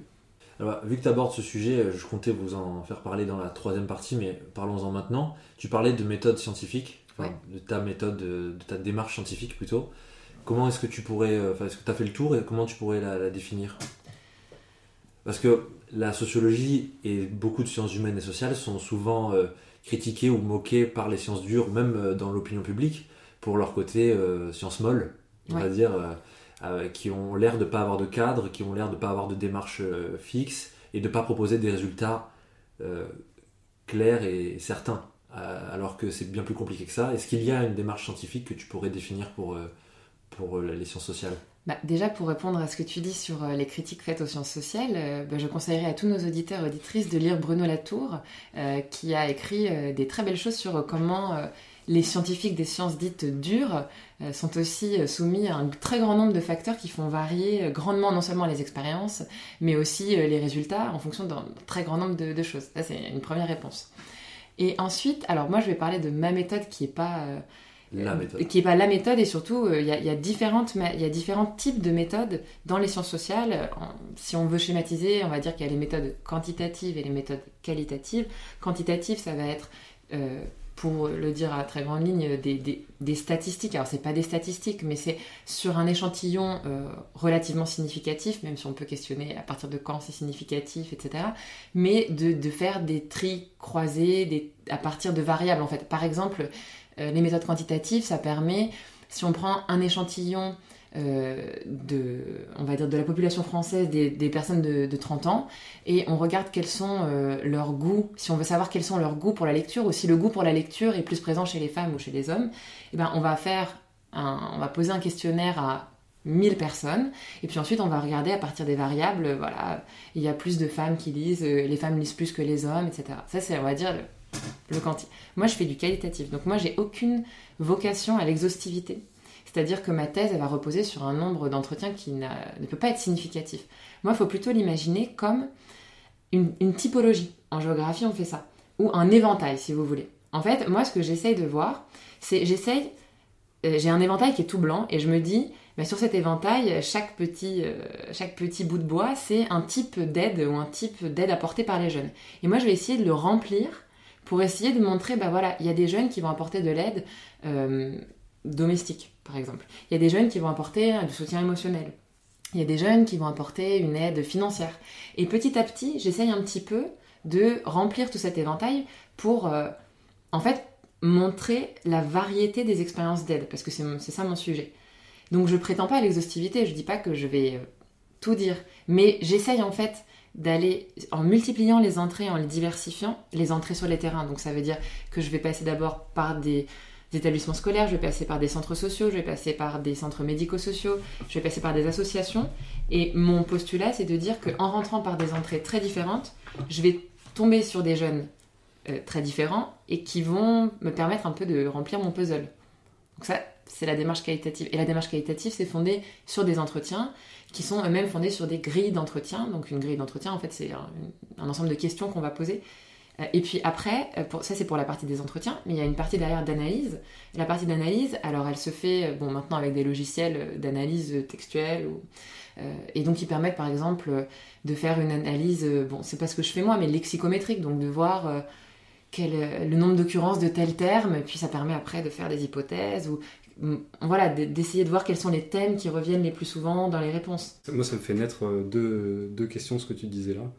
Alors, vu que tu abordes ce sujet, euh, je comptais vous en faire parler dans la troisième partie, mais parlons-en maintenant. Tu parlais de méthode scientifique, de ta méthode, de, ta démarche scientifique plutôt. Comment est-ce que tu pourrais, enfin, est-ce que tu as fait le tour et comment tu pourrais la, définir? Parce que la sociologie et beaucoup de sciences humaines et sociales sont souvent critiqué ou moqué par les sciences dures, même euh, dans l'opinion publique, pour leur côté science molle, on va dire, qui ont l'air de pas avoir de cadre, qui ont l'air de pas avoir de démarche fixe et de pas proposer des résultats clairs et certains. alors que c'est bien plus compliqué que ça. Est-ce qu'il y a une démarche scientifique que tu pourrais définir pour, pour les sciences sociales? Bah, déjà, pour répondre à ce que tu dis sur euh, les critiques faites aux sciences sociales, euh, bah, je conseillerais à tous nos auditeurs et auditrices de lire Bruno Latour, euh, qui a écrit des très belles choses sur comment les scientifiques des sciences dites dures sont aussi soumis à un très grand nombre de facteurs qui font varier grandement non seulement les expériences, mais aussi les résultats en fonction d'un très grand nombre de, de choses. Ça, c'est une première réponse. Et ensuite, alors moi, je vais parler de ma méthode qui n'est pas la méthode. Qui n'est pas la méthode et surtout euh, il y, a, différentes, il y a différents types de méthodes dans les sciences sociales. si on veut schématiser, on va dire qu'il y a les méthodes quantitatives et les méthodes qualitatives. Quantitatives, ça va être, euh, pour le dire à très grande ligne, des, des, statistiques. Alors c'est pas des statistiques, mais c'est sur un échantillon euh, relativement significatif, même si on peut questionner à partir de quand c'est significatif, etc. Mais de, de, faire des tris croisés des, à partir de variables en fait. Par exemple, euh, les méthodes quantitatives, ça permet, si on prend un échantillon euh, de, on va dire, de la population française, des, personnes de, 30 ans, et on regarde quels sont euh, leurs goûts, si on veut savoir quels sont leurs goûts pour la lecture, ou si le goût pour la lecture est plus présent chez les femmes ou chez les hommes, eh ben, on va faire on va poser un questionnaire à 1000 personnes, et puis ensuite on va regarder à partir des variables, voilà, il y a plus de femmes qui lisent, les femmes lisent plus que les hommes, etc. Ça c'est, on va dire, quanti. Moi, je fais du qualitatif. Donc, moi, j'ai aucune vocation à l'exhaustivité. C'est-à-dire que ma thèse, elle va reposer sur un nombre d'entretiens qui ne peut pas être significatif. Moi, il faut plutôt l'imaginer comme une, typologie. En géographie, on fait ça. Ou un éventail, si vous voulez. En fait, moi, ce que j'essaye de voir, c'est j'essaye, euh, j'ai un éventail qui est tout blanc et je me dis, bah, sur cet éventail, chaque petit, euh, chaque petit bout de bois, c'est un type d'aide ou un type d'aide apportée par les jeunes. Et moi, je vais essayer de le remplir pour essayer de montrer, bah voilà, il y a des jeunes qui vont apporter de l'aide euh, domestique, par exemple. Il y a des jeunes qui vont apporter du soutien émotionnel. Il y a des jeunes qui vont apporter une aide financière. Et petit à petit, j'essaye un petit peu de remplir tout cet éventail pour, euh, en fait, montrer la variété des expériences d'aide, parce que c'est ça mon sujet. Donc je prétends pas à l'exhaustivité, je dis pas que je vais euh, tout dire, mais j'essaye en fait d'aller en multipliant les entrées, en les diversifiant, les entrées sur les terrains. Donc ça veut dire que je vais passer d'abord par des, établissements scolaires, je vais passer par des centres sociaux, je vais passer par des centres médico-sociaux, je vais passer par des associations. Et mon postulat, c'est de dire qu'en rentrant par des entrées très différentes, je vais tomber sur des jeunes euh, très différents et qui vont me permettre un peu de remplir mon puzzle. Donc ça, c'est la démarche qualitative. Et la démarche qualitative, c'est fondé sur des entretiens qui sont eux-mêmes fondés sur des grilles d'entretien. Donc une grille d'entretien, en fait, c'est un, ensemble de questions qu'on va poser. Euh, et puis après, euh, pour, ça c'est pour la partie des entretiens, mais il y a une partie derrière d'analyse. La partie d'analyse, alors elle se fait euh, bon, maintenant avec des logiciels d'analyse textuelle. et donc ils permettent par exemple de faire une analyse, bon c'est pas ce que je fais moi, mais lexicométrique, donc de voir quel, le nombre d'occurrences de tel terme, et puis ça permet après de faire des hypothèses ou voilà, d'essayer de voir quels sont les thèmes qui reviennent les plus souvent dans les réponses. Moi, ça me fait naître euh, deux, questions, ce que tu disais là.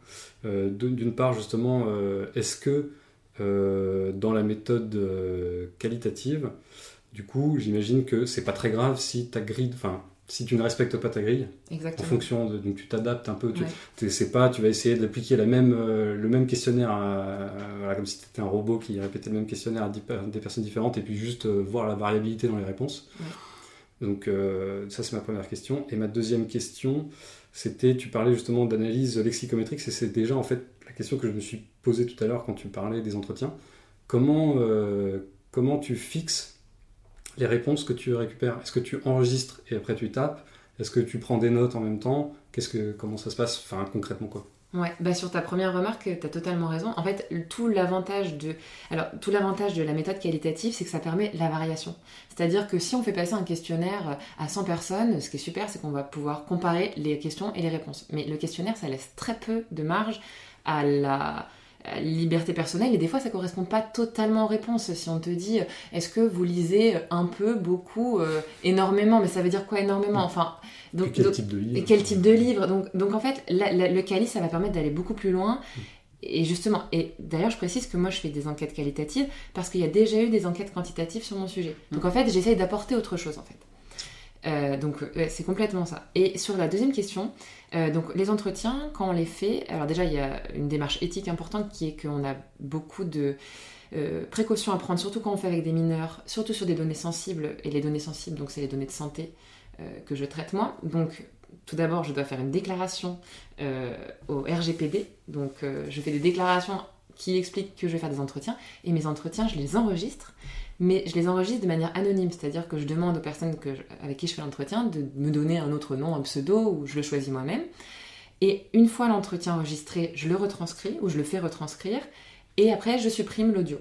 Euh, d'une part, justement, euh, est-ce que dans la méthode qualitative, du coup, j'imagine que c'est pas très grave si ta grille, enfin, si tu ne respectes pas ta grille, en fonction de, donc tu t'adaptes un peu, tu, sais pas, tu vas essayer d'appliquer la même, euh, le même questionnaire, comme si tu étais un robot qui répétait le même questionnaire à des personnes différentes et puis juste euh, voir la variabilité dans les réponses. Donc euh, ça c'est ma première question. Et ma deuxième question, c'était, tu parlais justement d'analyse lexicométrique, c'est déjà en fait la question que je me suis posée tout à l'heure quand tu parlais des entretiens. Comment, comment tu fixes les réponses que tu récupères Est-ce que tu enregistres et après tu tapes? Est-ce que tu prends des notes en même temps? Qu'est-ce que comment ça se passe? Enfin concrètement quoi Ouais, bah sur ta première remarque, tu as totalement raison. En fait, tout l'avantage de alors tout l'avantage de la méthode qualitative, c'est que ça permet la variation. C'est-à-dire que si on fait passer un questionnaire à 100 personnes, ce qui est super, c'est qu'on va pouvoir comparer les questions et les réponses. Mais le questionnaire, ça laisse très peu de marge à la euh, liberté personnelle et des fois ça correspond pas totalement aux réponses. Si on te dit euh, est-ce que vous lisez un peu beaucoup euh, énormément mais ça veut dire quoi énormément enfin donc, quel type de livre quel type de livre? Donc, donc en fait le cali ça va permettre d'aller beaucoup plus loin. Et justement, et d'ailleurs, je précise que moi, je fais des enquêtes qualitatives parce qu'il y a déjà eu des enquêtes quantitatives sur mon sujet. Donc, en fait, j'essaye d'apporter autre chose, en fait. Euh, donc c'est complètement ça. Et sur la deuxième question, euh, les entretiens, quand on les fait, alors déjà il y a une démarche éthique importante qui est qu'on a beaucoup de euh, précautions à prendre, surtout quand on fait avec des mineurs, surtout sur des données sensibles. Et les données sensibles, donc c'est les données de santé que je traite moi. Donc tout d'abord, je dois faire une déclaration au RGPD. Donc je fais des déclarations qui expliquent que je vais faire des entretiens. Et mes entretiens, je les enregistre mais je les enregistre de manière anonyme, c'est-à-dire que je demande aux personnes que avec qui je fais l'entretien de me donner un autre nom, un pseudo, ou je le choisis moi-même. Et une fois l'entretien enregistré, je le retranscris, ou je le fais retranscrire, et après je supprime l'audio.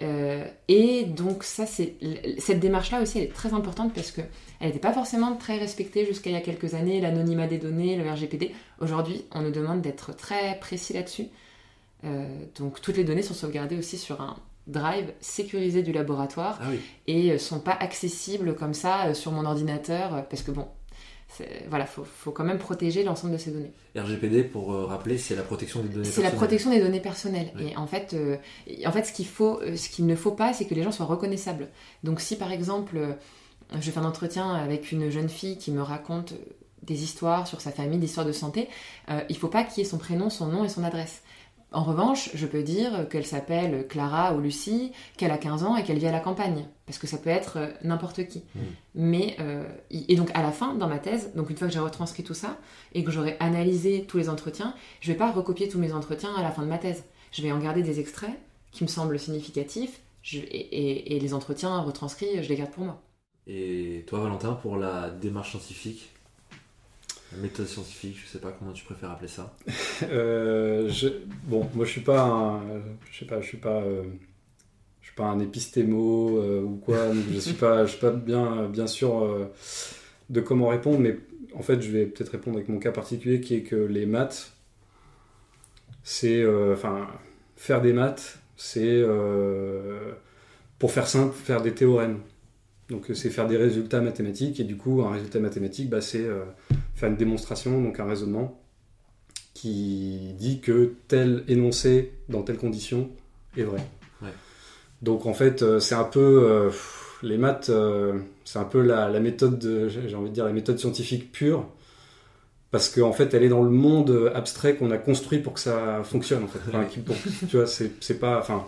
Euh, et donc ça, c'est cette démarche-là aussi, elle est très importante parce que elle n'était pas forcément très respectée jusqu'à il y a quelques années, l'anonymat des données, le RGPD. Aujourd'hui, on nous demande d'être très précis là-dessus. Euh, donc toutes les données sont sauvegardées aussi sur un, drive sécurisé du laboratoire ah et euh, sont pas accessibles comme ça euh, sur mon ordinateur euh, parce que bon voilà, faut, faut quand même protéger l'ensemble de ces données. RGPD, pour rappeler, c'est la protection des données personnelles. C'est la protection des données personnelles. Et en fait, en fait, ce qu'il faut, ce qu'il ne faut pas, c'est que les gens soient reconnaissables. Donc, si par exemple, je fais un entretien avec une jeune fille qui me raconte des histoires sur sa famille, des histoires de santé, il faut pas qu'il y ait son prénom, son nom et son adresse. En revanche, je peux dire qu'elle s'appelle Clara ou Lucie, qu'elle a 15 ans et qu'elle vit à la campagne, parce que ça peut être euh, n'importe qui. Mm. Mais euh, et donc à la fin, dans ma thèse, donc une fois que j'ai retranscrit tout ça et que j'aurai analysé tous les entretiens, je vais pas recopier tous mes entretiens à la fin de ma thèse. Je vais en garder des extraits qui me semblent significatifs et, et les entretiens retranscrits, je les garde pour moi. Et toi, Valentin, pour la démarche scientifique, méthode scientifique, je sais pas comment tu préfères appeler ça. *laughs* Euh, bon, moi je suis pas un, je sais pas, je suis pas, euh, un épistémo euh, ou quoi, je suis pas, je suis pas bien, bien sûr de comment répondre, mais en fait je vais peut-être répondre avec mon cas particulier qui est que les maths, c'est, enfin, faire des maths, c'est pour faire simple, faire des théorèmes. Donc c'est faire des résultats mathématiques et du coup un résultat mathématique bah, c'est faire une démonstration, donc un raisonnement, qui dit que tel énoncé dans telle condition est vrai. Donc en fait, euh, c'est un peu euh, les maths, euh, c'est un peu la, méthode, j'ai envie de dire la méthode scientifique pure, parce qu'en fait, elle est dans le monde abstrait qu'on a construit pour que ça fonctionne. En fait, tu vois, c'est pas, enfin,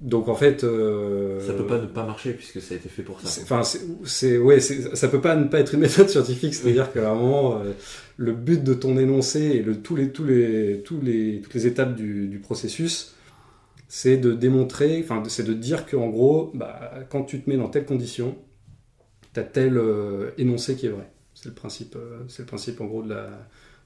donc en fait, euh, ça peut pas ne pas marcher puisque ça a été fait pour ça. Enfin, c'est ouais, ça peut pas ne pas être une *laughs* méthode scientifique, c'est-à-dire qu'à un moment, euh, le but de ton énoncé et le, tous les tous les tous les toutes les étapes du, du processus, c'est de démontrer, enfin, c'est de dire qu'en gros, bah, quand tu te mets dans telle condition, tu as tel euh, énoncé qui est vrai. C'est le principe, c'est le principe en gros de la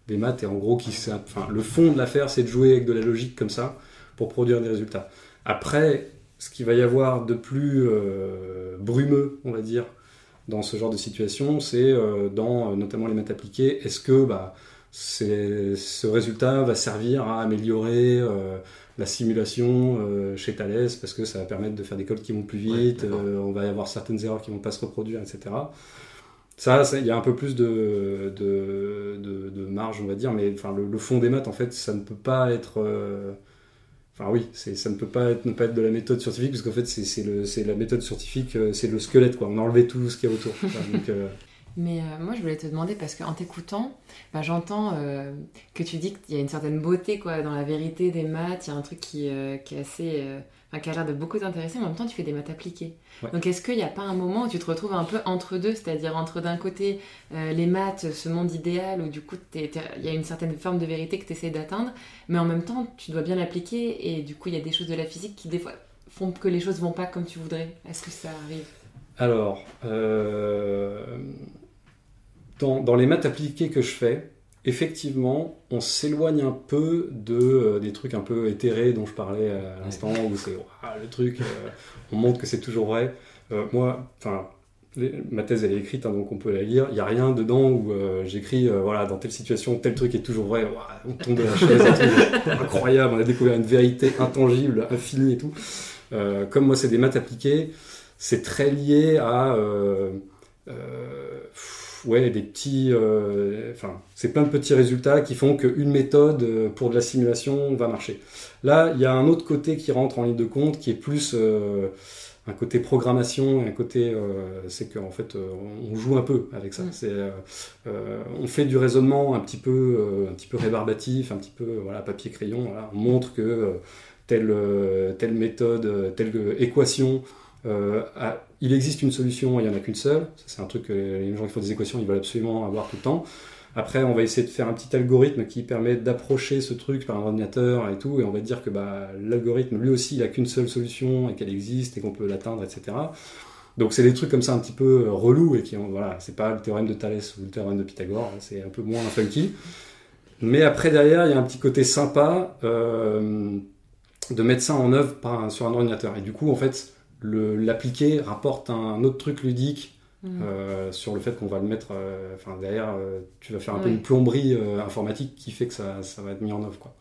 des maths et en gros qui, enfin, le fond de l'affaire, c'est de jouer avec de la logique comme ça pour produire des résultats. Après, ce qu'il va y avoir de plus euh, brumeux, on va dire, dans ce genre de situation, c'est euh, dans notamment les maths appliquées, est-ce que bah, ce résultat va servir à améliorer euh, la simulation chez Thales parce que ça va permettre de faire des codes qui vont plus vite, on va y avoir certaines erreurs qui vont pas se reproduire, etc. Ça, il y a un peu plus de, de, marge, on va dire, mais enfin, le, le, fond des maths, en fait, ça ne peut pas être Enfin oui, ça ne peut pas être, ne pas être de la méthode scientifique, parce qu'en fait, c'est la méthode scientifique, euh, c'est le squelette, quoi. On a enlevé tout ce qu'il y a autour. *laughs* Euh, Mais euh, moi, je voulais te demander, parce qu'en t'écoutant, bah, j'entends que tu dis qu'il y a une certaine beauté quoi, dans la vérité des maths, il y a un truc qui, qui est assez qui a l'air de beaucoup t'intéresser, mais en même temps tu fais des maths appliquées. Donc est-ce qu'il n'y a pas un moment où tu te retrouves un peu entre deux, c'est-à-dire entre d'un côté euh, les maths, ce monde idéal où du coup il y a une certaine forme de vérité que tu essaies d'atteindre, mais en même temps tu dois bien l'appliquer et du coup il y a des choses de la physique qui des fois font que les choses vont pas comme tu voudrais. Est-ce que ça arrive? Alors, euh, dans, dans les maths appliquées que je fais, effectivement, on s'éloigne un peu de, euh, des trucs un peu éthérés dont je parlais à l'instant, où c'est le truc, euh, on montre que c'est toujours vrai. Euh, moi, enfin, ma thèse elle est écrite, hein, donc on peut la lire. Il n'y a rien dedans où j'écris, voilà, dans telle situation, tel truc est toujours vrai. on tombe de la chaise, *laughs* incroyable, on a découvert une vérité intangible, infinie et tout. comme moi, c'est des maths appliquées, c'est très lié à ouais, des petits. euh, Enfin, c'est plein de petits résultats qui font qu'une méthode euh, pour de la simulation va marcher. Là, il y a un autre côté qui rentre en ligne de compte qui est plus euh, un côté programmation, et un côté. euh, c'est qu'en fait, on joue un peu avec ça. Mm. C'est, on fait du raisonnement un petit peu, un petit peu rébarbatif, un petit peu voilà, papier-crayon. Voilà. On montre que telle, telle méthode, telle équation. a- il existe une solution, il n'y en a qu'une seule. Ça, c'est un truc que les gens qui font des équations, ils veulent absolument avoir tout le temps. Après, on va essayer de faire un petit algorithme qui permet d'approcher ce truc par un ordinateur et tout, et on va dire que bah, l'algorithme, lui aussi, il a qu'une seule solution et qu'elle existe et qu'on peut l'atteindre, etc. Donc c'est des trucs comme ça un petit peu euh, relous et qui voilà, c'est pas le théorème de Thalès ou le théorème de Pythagore, hein, c'est un peu moins funky. Mais après derrière, il y a un petit côté sympa euh, de mettre ça en œuvre par sur un ordinateur. Et du coup, en fait, l'appliquer rapporte un autre truc ludique Mm. euh, sur le fait qu'on va le mettre, euh, enfin derrière, euh, tu vas faire un peu une plomberie euh, informatique qui fait que ça, ça va être mis en œuvre. Quoi.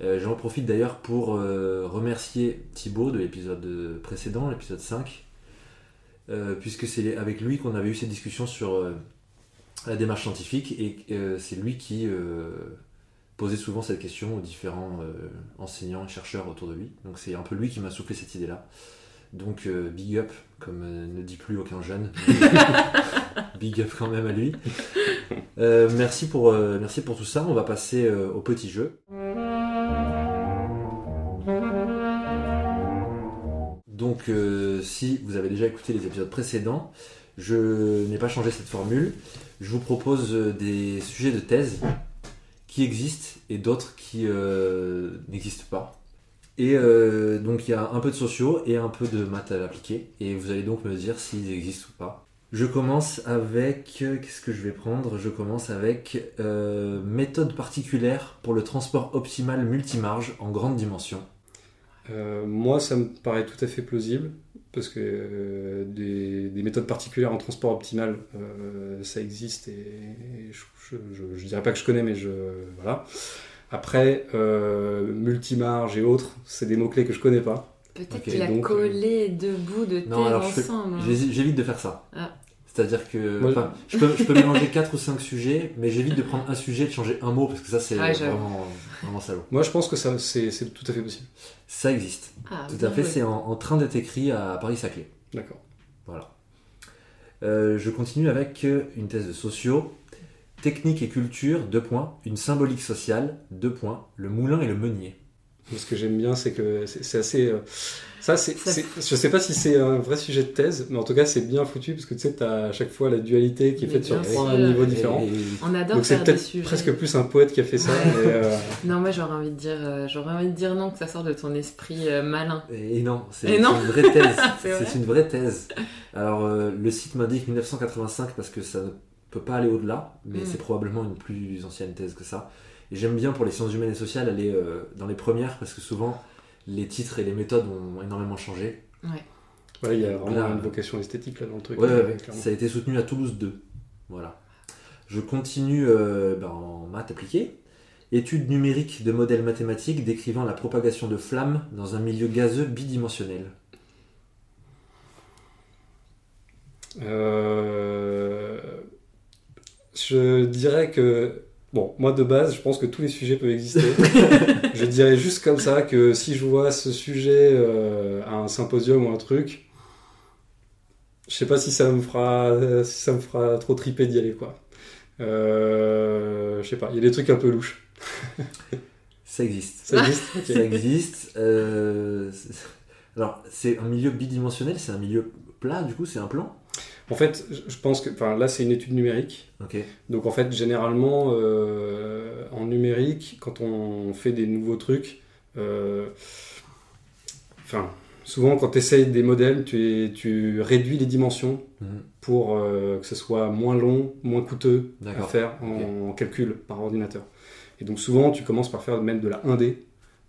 Euh, J'en profite d'ailleurs pour euh, remercier Thibaut de l'épisode précédent, l'épisode 5, euh, puisque c'est avec lui qu'on avait eu cette discussion sur euh, la démarche scientifique, et euh, c'est lui qui euh, posait souvent cette question aux différents euh, enseignants et chercheurs autour de lui. Donc c'est un peu lui qui m'a soufflé cette idée-là. Donc euh, big up, comme euh, ne dit plus aucun jeune. *laughs* big up quand même à lui. Euh, merci, pour, merci pour tout ça. On va passer au petit jeu. Donc, si vous avez déjà écouté les épisodes précédents, je n'ai pas changé cette formule. Je vous propose des sujets de thèse qui existent et d'autres qui n'existent pas. Et euh, donc, il y a un peu de sociaux et un peu de maths à l'appliquer. Et vous allez donc me dire s'ils existent ou pas. Je commence avec. Qu'est-ce que je vais prendre? Je commence avec euh, méthode particulière pour le transport optimal multimarge en grande dimension. Euh, moi, ça me paraît tout à fait plausible, parce que des, des méthodes particulières en transport optimal, ça existe, et, et je, je, je- je dirais pas que je connais, mais je... Voilà. Après, euh, multimarge et autres, c'est des mots-clés que je connais pas. Peut-être Ok, qu'il a donc, collé deux bouts de Non, alors je fais- ensemble. hein. J'évite de faire ça. Ah. C'est-à-dire que Moi, je, peux, je peux mélanger 4 ou 5 sujets, mais j'évite de prendre un sujet et de changer un mot parce que ça c'est vraiment, vraiment salaud. Moi, je pense que ça, c'est c'est tout à fait possible. Ça existe. Ah, Tout à fait, c'est en, en train d'être écrit à Paris-Saclay. D'accord. Voilà. Euh, je continue avec euh, une thèse de sociaux. Technique et culture, deux points. Une symbolique sociale, deux points. Le moulin et le meunier. Ce que j'aime bien, c'est que c'est assez. euh, ça, c'est. Je sais pas si c'est un vrai sujet de thèse, mais en tout cas, c'est bien foutu parce que tu sais, t'as à chaque fois la dualité qui est Mais faite sur trois niveaux différents. et- On adore Donc c'est faire des peut-être presque plus un poète qui a fait ça. Ouais. mais, euh, Non, moi j'aurais envie de dire, euh, j'aurais envie de dire non que ça sort de ton esprit euh, malin. Et non, c'est une vraie thèse. *laughs* C'est vrai une vraie thèse. Alors, euh, le site m'indique 1985 parce que ça peut pas aller au-delà, mais Mm. c'est probablement une plus ancienne thèse que ça. Et j'aime bien pour les sciences humaines et sociales aller euh, dans les premières parce que souvent les titres et les méthodes ont énormément changé. voilà, il y a vraiment Là, une vocation esthétique là dans le truc. Ouais, ouais, ouais. Ça a été soutenu à Toulouse 2. Voilà. Je continue euh, ben, en maths appliquée. Étude numérique de modèles mathématiques décrivant la propagation de flammes dans un milieu gazeux bidimensionnel. Euh, Je dirais que. Bon, moi de base, je pense que tous les sujets peuvent exister. *laughs* je dirais juste comme ça que si je vois ce sujet euh, à un symposium ou un truc, je sais pas si ça me fera, si ça me fera trop triper d'y aller, quoi. Euh, je sais pas, il y a des trucs un peu louches. Ça existe. Ça existe? Ok. Ça existe. euh, Alors, c'est un milieu bidimensionnel, c'est un milieu plat, du coup, c'est un plan? En fait, je- pense que. Enfin, là, c'est une étude numérique. Donc en fait, généralement, euh, en numérique, quand on fait des nouveaux trucs, euh, enfin, souvent quand tu essayes des modèles, tu, es- tu réduis les dimensions Mhm. pour euh, que ce soit moins long, moins coûteux à faire en, calcul par ordinateur. Et donc souvent, tu commences par faire même de la 1D.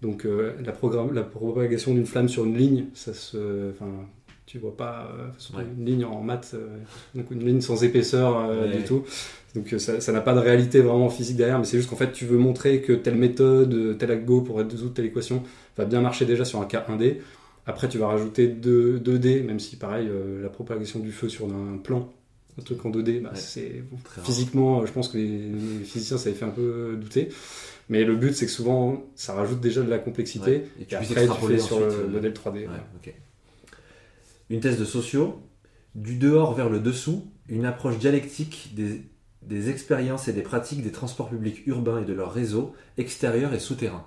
Donc la, la propagation d'une flamme sur une ligne, ça se... Tu vois pas euh, surtout Ouais. une ligne en maths, euh, donc une ligne sans épaisseur euh, Ouais. du tout. Donc ça n'a pas de réalité vraiment physique derrière, mais c'est juste qu'en fait tu veux montrer que telle méthode, tel algo pour résoudre telle équation va bien marcher déjà sur un cas 1D. Après tu vas rajouter 2, 2D, même si pareil, la propagation du feu sur un plan un truc en 2D, bah, Ouais. c'est bon, physiquement, je pense que les, les physiciens ça les fait un peu douter. Mais le but c'est que souvent ça rajoute déjà de la complexité Ouais. Et et, tu puisses après tu fais sur le modèle 3D. Ouais, voilà. ok. Une thèse de sociaux, du dehors vers le dessous, une approche dialectique des, des expériences et des pratiques des transports publics urbains et de leurs réseaux extérieurs et souterrains.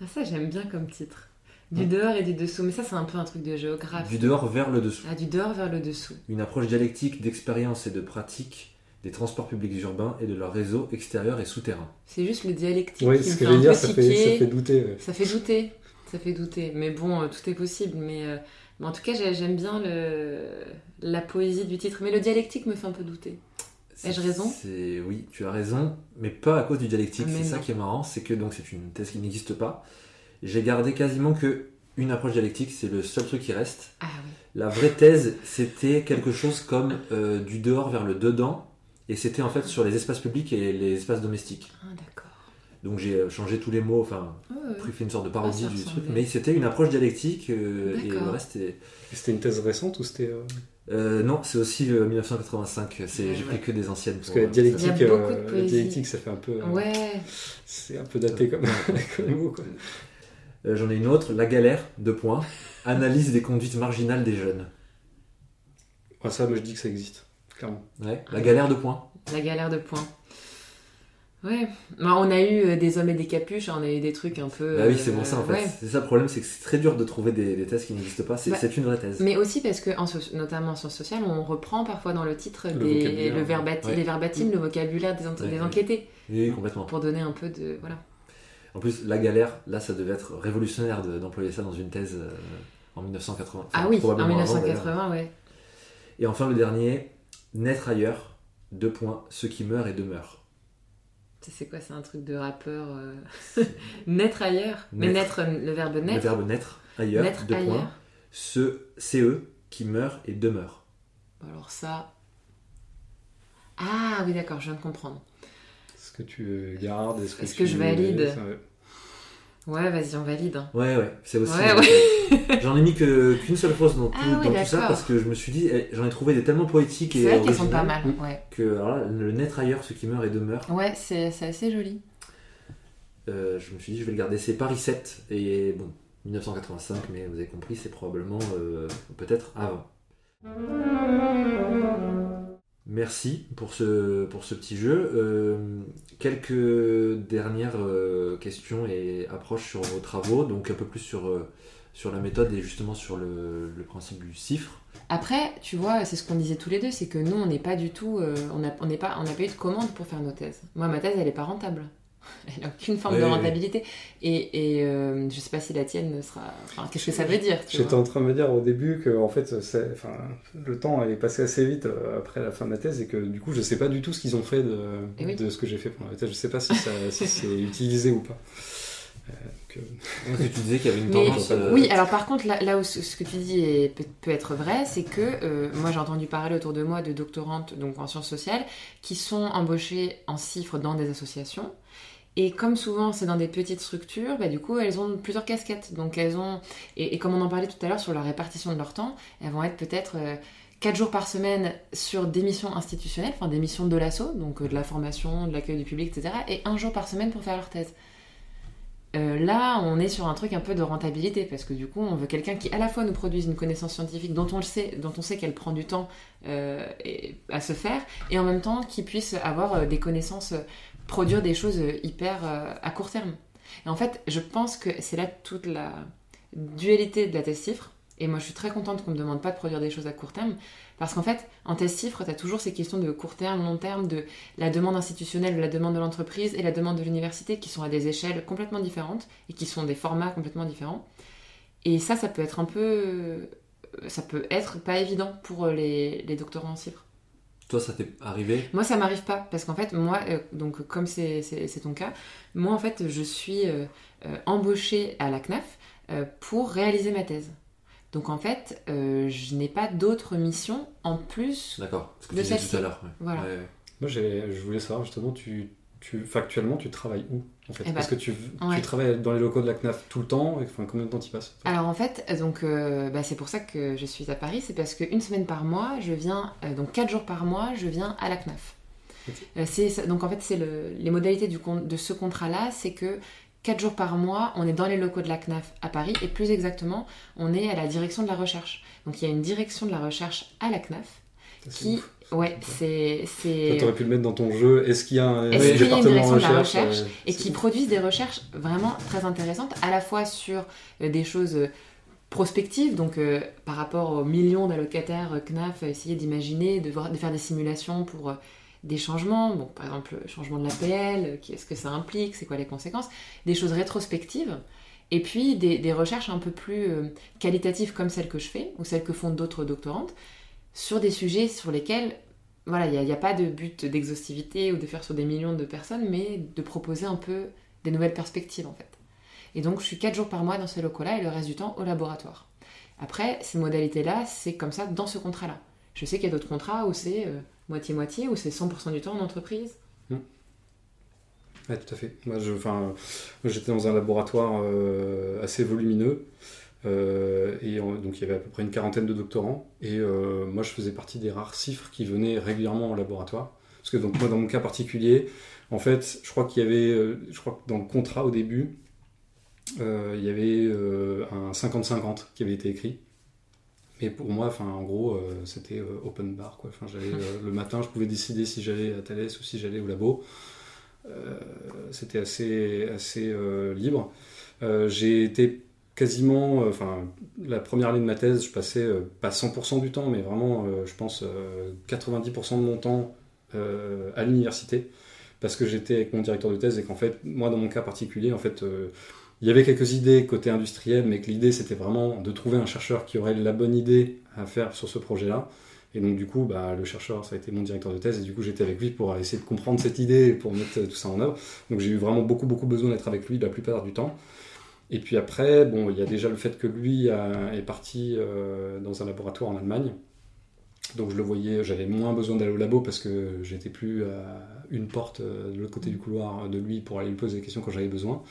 Ah, ça, j'aime bien comme titre. Du dehors et du dessous. Mais ça, c'est un peu un truc de géographie. Du dehors vers le dessous. Ah, du dehors vers le dessous. Une approche dialectique d'expériences et de pratiques des transports publics urbains et de leurs réseaux extérieurs et souterrains. C'est juste le dialectique Oui, qui ce me que fait je veux dire, ça fait, tiquer. ça fait douter. ouais. Ça fait douter. Ça fait douter. Mais bon, euh, tout est possible. Mais, euh, mais en tout cas, j'ai- j'aime bien le... la poésie du titre. Mais le dialectique me fait un peu douter. Ai-je raison? oui, tu as raison, mais pas à cause du dialectique. C'est ça qui est marrant, c'est que donc c'est une thèse qui n'existe pas. J'ai gardé quasiment que une approche dialectique, c'est le seul truc qui reste. Ah oui. La vraie thèse, c'était quelque chose comme euh, du dehors vers le dedans, et c'était en fait sur les espaces publics et les espaces domestiques. Ah, d'accord. Donc j'ai euh, changé tous les mots, enfin Ouais, fait une sorte de parodie Ah, du truc, mais c'était une approche dialectique euh, et le reste est... Et C'était une thèse récente ou c'était. euh, Euh, non, c'est aussi euh, 1985. C'est, Ouais, j'ai ouais. pris que des anciennes. Parce que la dialectique, de euh, la dialectique, ça fait un peu. euh, Ouais. C'est un peu daté comme, *laughs* comme mot. Quoi. Euh, j'en ai une autre, la galère, deux points. Analyse des conduites marginales des jeunes. Ouais, ça, moi je dis que ça existe, clairement. Ouais, la galère, deux points. La galère de points. Ouais. Bah, on a eu euh, des hommes et des capuches. hein, On a eu des trucs un peu. Bah oui, c'est pour ça en fait. euh, ouais. C'est ça le problème, c'est que c'est très dur de trouver des, des thèses qui n'existent pas. C'est, Bah, c'est une vraie thèse. Mais aussi parce que, en notamment en sciences sociales, on reprend parfois dans le titre Le des, le verbati- ouais. les verbatimes, le vocabulaire des, enquêtés, Oui, complètement. pour donner un peu de. Voilà. En plus, la galère, là, ça devait être révolutionnaire de- d'employer ça dans une thèse euh, en 1980. Enfin, ah oui, en probablement avant, d'ailleurs. 1980, ouais. Et enfin, le dernier, naître ailleurs, deux points, ceux qui meurent et demeurent. C'est quoi C'est un truc de rappeur. euh, *laughs* naître ailleurs. Mais Naître. naître, le verbe Le naître. verbe naître ailleurs, naître deux ailleurs. points, ceux, c'est eux qui meurent et demeurent. Alors ça. Ah oui, d'accord, je viens de comprendre. Est-ce que tu gardes Est-ce que, Est-ce tu que je valide ça, ouais. Vas-y, on valide. hein. Ouais, ouais, c'est aussi. Ouais, J'en ai mis qu'une seule phrase dans, tout, Ah oui, dans tout ça parce que je me suis dit, eh, j'en ai trouvé des tellement poétiques et C'est vrai qu'elles sont pas mal. Ouais, que alors là, le naître ailleurs, ceux qui meurent et demeurent, ouais c'est c'est assez joli. euh, je me suis dit, je vais le garder. C'est Paris 7 et bon, 1985, mais vous avez compris, c'est probablement euh, peut-être avant. Merci pour ce, petit jeu. Euh, quelques dernières euh, questions et approches sur vos travaux, donc un peu plus sur, euh, la méthode et justement sur le, principe du chiffre. Après, tu vois, c'est ce qu'on disait tous les deux, c'est que nous, on n'est pas du tout, on n'a n'est pas, pas eu de commande pour faire nos thèses. Moi, ma thèse, elle est pas rentable. *laughs* Elle n'a aucune forme Ouais, de rentabilité. Et, et euh, je sais pas si la tienne sera. Enfin, qu'est-ce que ça veut dire J'étais en train de me dire au début que en fait, c'est- enfin, le temps est passé assez vite euh, après la fin de ma thèse et que du coup, je sais pas du tout ce qu'ils ont fait de, Eh oui. de ce que j'ai fait pendant la thèse. Je sais pas si, ça- si *laughs* c'est utilisé ou pas. Euh, Donc tu disais qu'il y avait une Mais- tendance. euh, Oui, alors par contre, là, là où ce ce que tu dis est- peut, peut être vrai, c'est que euh, moi j'ai entendu parler autour de moi de doctorantes donc en sciences sociales qui sont embauchées en cifres dans des associations. Et comme souvent c'est dans des petites structures, bah, du coup elles ont plusieurs casquettes. Donc elles ont, et, comme on en parlait tout à l'heure sur la répartition de leur temps, elles vont être peut-être euh, 4 jours par semaine sur des missions institutionnelles, enfin des missions de l'assaut, donc euh, de la formation, de l'accueil du public, etc. Et un jour par semaine pour faire leur thèse. Euh, là, on est sur un truc un peu de rentabilité parce que du coup, on veut quelqu'un qui à la fois nous produise une connaissance scientifique dont on le sait, dont on sait qu'elle prend du temps euh, à se faire, et en même temps qui puisse avoir des connaissances, produire des choses euh, hyper euh, à court terme. Et en fait, je pense que c'est là toute la dualité de la thèse cifre. Et moi, je suis très contente qu'on me demande pas de produire des choses à court terme, parce qu'en fait, en thèse cifre, tu as toujours ces questions de court terme, long terme, de la demande institutionnelle, la demande de l'entreprise et la demande de l'université qui sont à des échelles complètement différentes et qui sont des formats complètement différents. Et ça, ça peut être un peu. Ça peut être pas évident pour les, les doctorants en chiffres. Toi, ça t'est arrivé Moi, ça m'arrive pas parce qu'en fait, moi, euh, donc comme c'est ton cas, moi en fait, je suis euh, euh, embauchée à la CNAF euh, pour réaliser ma thèse. Donc en fait, euh, je n'ai pas d'autres missions en plus. D'accord. Ce que De tu disais tout à l'heure. ouais. Voilà. Ouais, ouais. moi, j'ai- je voulais savoir justement, tu tu, factuellement, tu travailles où? En fait Eh ben, Est-ce que tu, ouais. tu travailles dans les locaux de la CNAF tout le temps et, enfin, Combien de temps tu y passes Alors en fait, donc euh, bah, c'est pour ça que je suis à Paris, c'est parce qu'une semaine par mois, je viens, euh, donc quatre jours par mois, je viens à la CNAF. Euh, donc en fait, c'est le- les modalités du, de ce contrat-là, c'est que quatre jours par mois, on est dans les locaux de la CNAF à Paris, et plus exactement, on est à la direction de la recherche. Donc il y a une direction de la recherche à la CNAF. Qui, ouf. Ouais, c'est c'est Tu aurais pu le mettre dans ton jeu. Est-ce qu'il y a un, qu'il y a une département direction de la recherche, recherche euh, et c'est qui produisent des recherches vraiment très intéressantes, à la fois sur euh, des choses euh, prospectives, donc euh, par rapport aux millions d'allocataires CNAF, essayer d'imaginer, de, voir- de faire des simulations pour des changements, bon, par exemple le changement de l'APL, qu'est-ce que ça implique, c'est quoi les conséquences, des choses rétrospectives, et puis des, des recherches un peu plus euh, qualitatives comme celles que je fais, ou celles que font d'autres doctorantes, sur des sujets sur lesquels voilà, il n'y a, pas de but d'exhaustivité ou de faire sur des millions de personnes, mais de proposer un peu des nouvelles perspectives en fait. Et donc je suis 4 jours par mois dans ces locaux-là et le reste du temps au laboratoire. Après, ces modalités-là, c'est comme ça dans ce contrat-là. Je sais qu'il y a d'autres contrats où c'est euh, moitié-moitié, où c'est 100% du temps en entreprise. Ouais, tout à fait. Moi, j'étais dans un laboratoire euh, assez volumineux. Euh, et donc il y avait à peu près une quarantaine de doctorants. Et euh, moi, je faisais partie des rares cifres qui venaient régulièrement au laboratoire. Parce que donc moi, dans mon cas particulier, en fait, je crois qu'il y avait, euh, je crois que dans le contrat au début, euh, il y avait un 50-50 qui avait été écrit. Mais pour moi, enfin, en gros, c'était open bar. Quoi. Enfin, *laughs* le matin, je pouvais décider si j'allais à Thales ou si j'allais au labo. C'était assez, assez libre. J'ai été quasiment, euh, enfin, la première année de ma thèse, je passais euh, pas 100% du temps, mais vraiment, euh, je pense, euh, 90% de mon temps à l'université, parce que j'étais avec mon directeur de thèse et qu'en fait, moi, dans mon cas particulier, en fait, il y avait quelques idées côté industriel, mais que l'idée, c'était vraiment de trouver un chercheur qui aurait la bonne idée à faire sur ce projet-là. Et donc, du coup, bah, le chercheur, ça a été mon directeur de thèse, et du coup, j'étais avec lui pour essayer de comprendre cette idée et pour mettre tout ça en œuvre. Donc, j'ai eu vraiment beaucoup, beaucoup besoin d'être avec lui la plupart du temps. Et puis après, bon, il y a déjà le fait que lui a- est parti euh, dans un laboratoire en Allemagne. Donc, je le voyais, j'avais moins besoin d'aller au labo parce que j'étais plus à une porte euh, de l'autre côté du couloir de lui pour aller lui poser des questions quand j'avais besoin.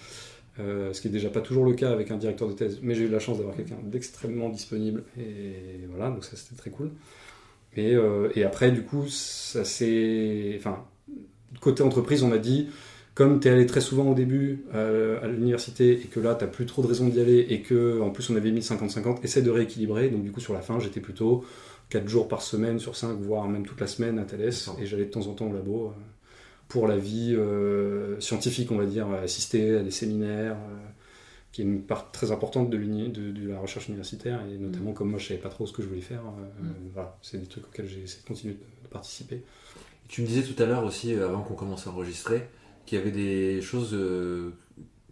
Euh, ce qui est déjà pas toujours le cas avec un directeur de thèse, mais j'ai eu la chance d'avoir quelqu'un d'extrêmement disponible et voilà, donc ça c'était très cool. Et, et après, du coup, ça c'est. Enfin, côté entreprise, on m'a dit, comme tu es allé très souvent au début euh, à l'université et que là, tu plus trop de raison d'y aller et que en plus on avait mis 50-50, essaie de rééquilibrer. Donc, du coup, sur la fin, j'étais plutôt 4 jours par semaine sur 5, voire même toute la semaine à Thales et j'allais de temps en temps au labo. euh, pour la vie euh, scientifique, on va dire, assister à des séminaires, euh, qui est une part très importante de, l'uni- de, de la recherche universitaire, et notamment comme moi je savais pas trop ce que je voulais faire, euh, Mm. voilà, c'est des trucs auxquels j'ai essayé de continuer de, de participer. Tu me disais tout à l'heure aussi, avant qu'on commence à enregistrer, qu'il y avait des choses euh,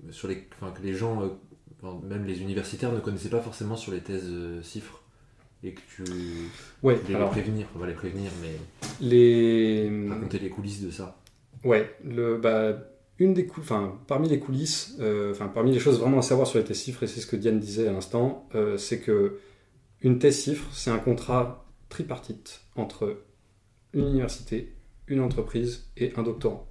sur les, que les gens, euh, même les universitaires, ne connaissaient pas forcément sur les thèses euh, CIFRE. Et que tu Ouais, les alors prévenir, on va les prévenir, mais les... raconter les coulisses de ça. Ouais, le, bah, une des cou- enfin, parmi les coulisses, euh, enfin, parmi les choses vraiment à savoir sur les thèses CIFRE, et c'est ce que Diane disait à l'instant, euh, c'est que une thèse CIFRE, c'est un contrat tripartite entre une université, une entreprise et un doctorant.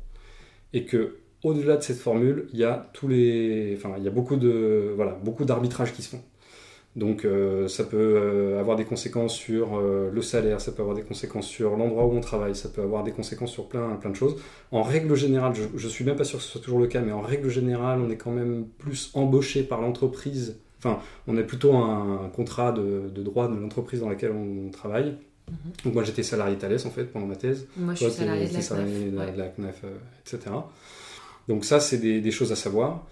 Et que au-delà de cette formule, il y a tous les, enfin, il y a beaucoup de, voilà, beaucoup d'arbitrages qui se font. Donc euh, ça peut euh, avoir des conséquences sur euh, le salaire, ça peut avoir des conséquences sur l'endroit où on travaille, ça peut avoir des conséquences sur plein, plein de choses. En règle générale, je, je suis même pas sûr que ce soit toujours le cas, mais en règle générale, on est quand même plus embauché par l'entreprise. Enfin, on a plutôt un, contrat de, de droit de l'entreprise dans laquelle on travaille. Mhm. Donc moi j'étais salarié Thales en fait pendant ma thèse. Moi, je suis Toi, de la salarié de la, ouais. de la CNAF, euh, etc. Donc ça, c'est des, des choses à savoir.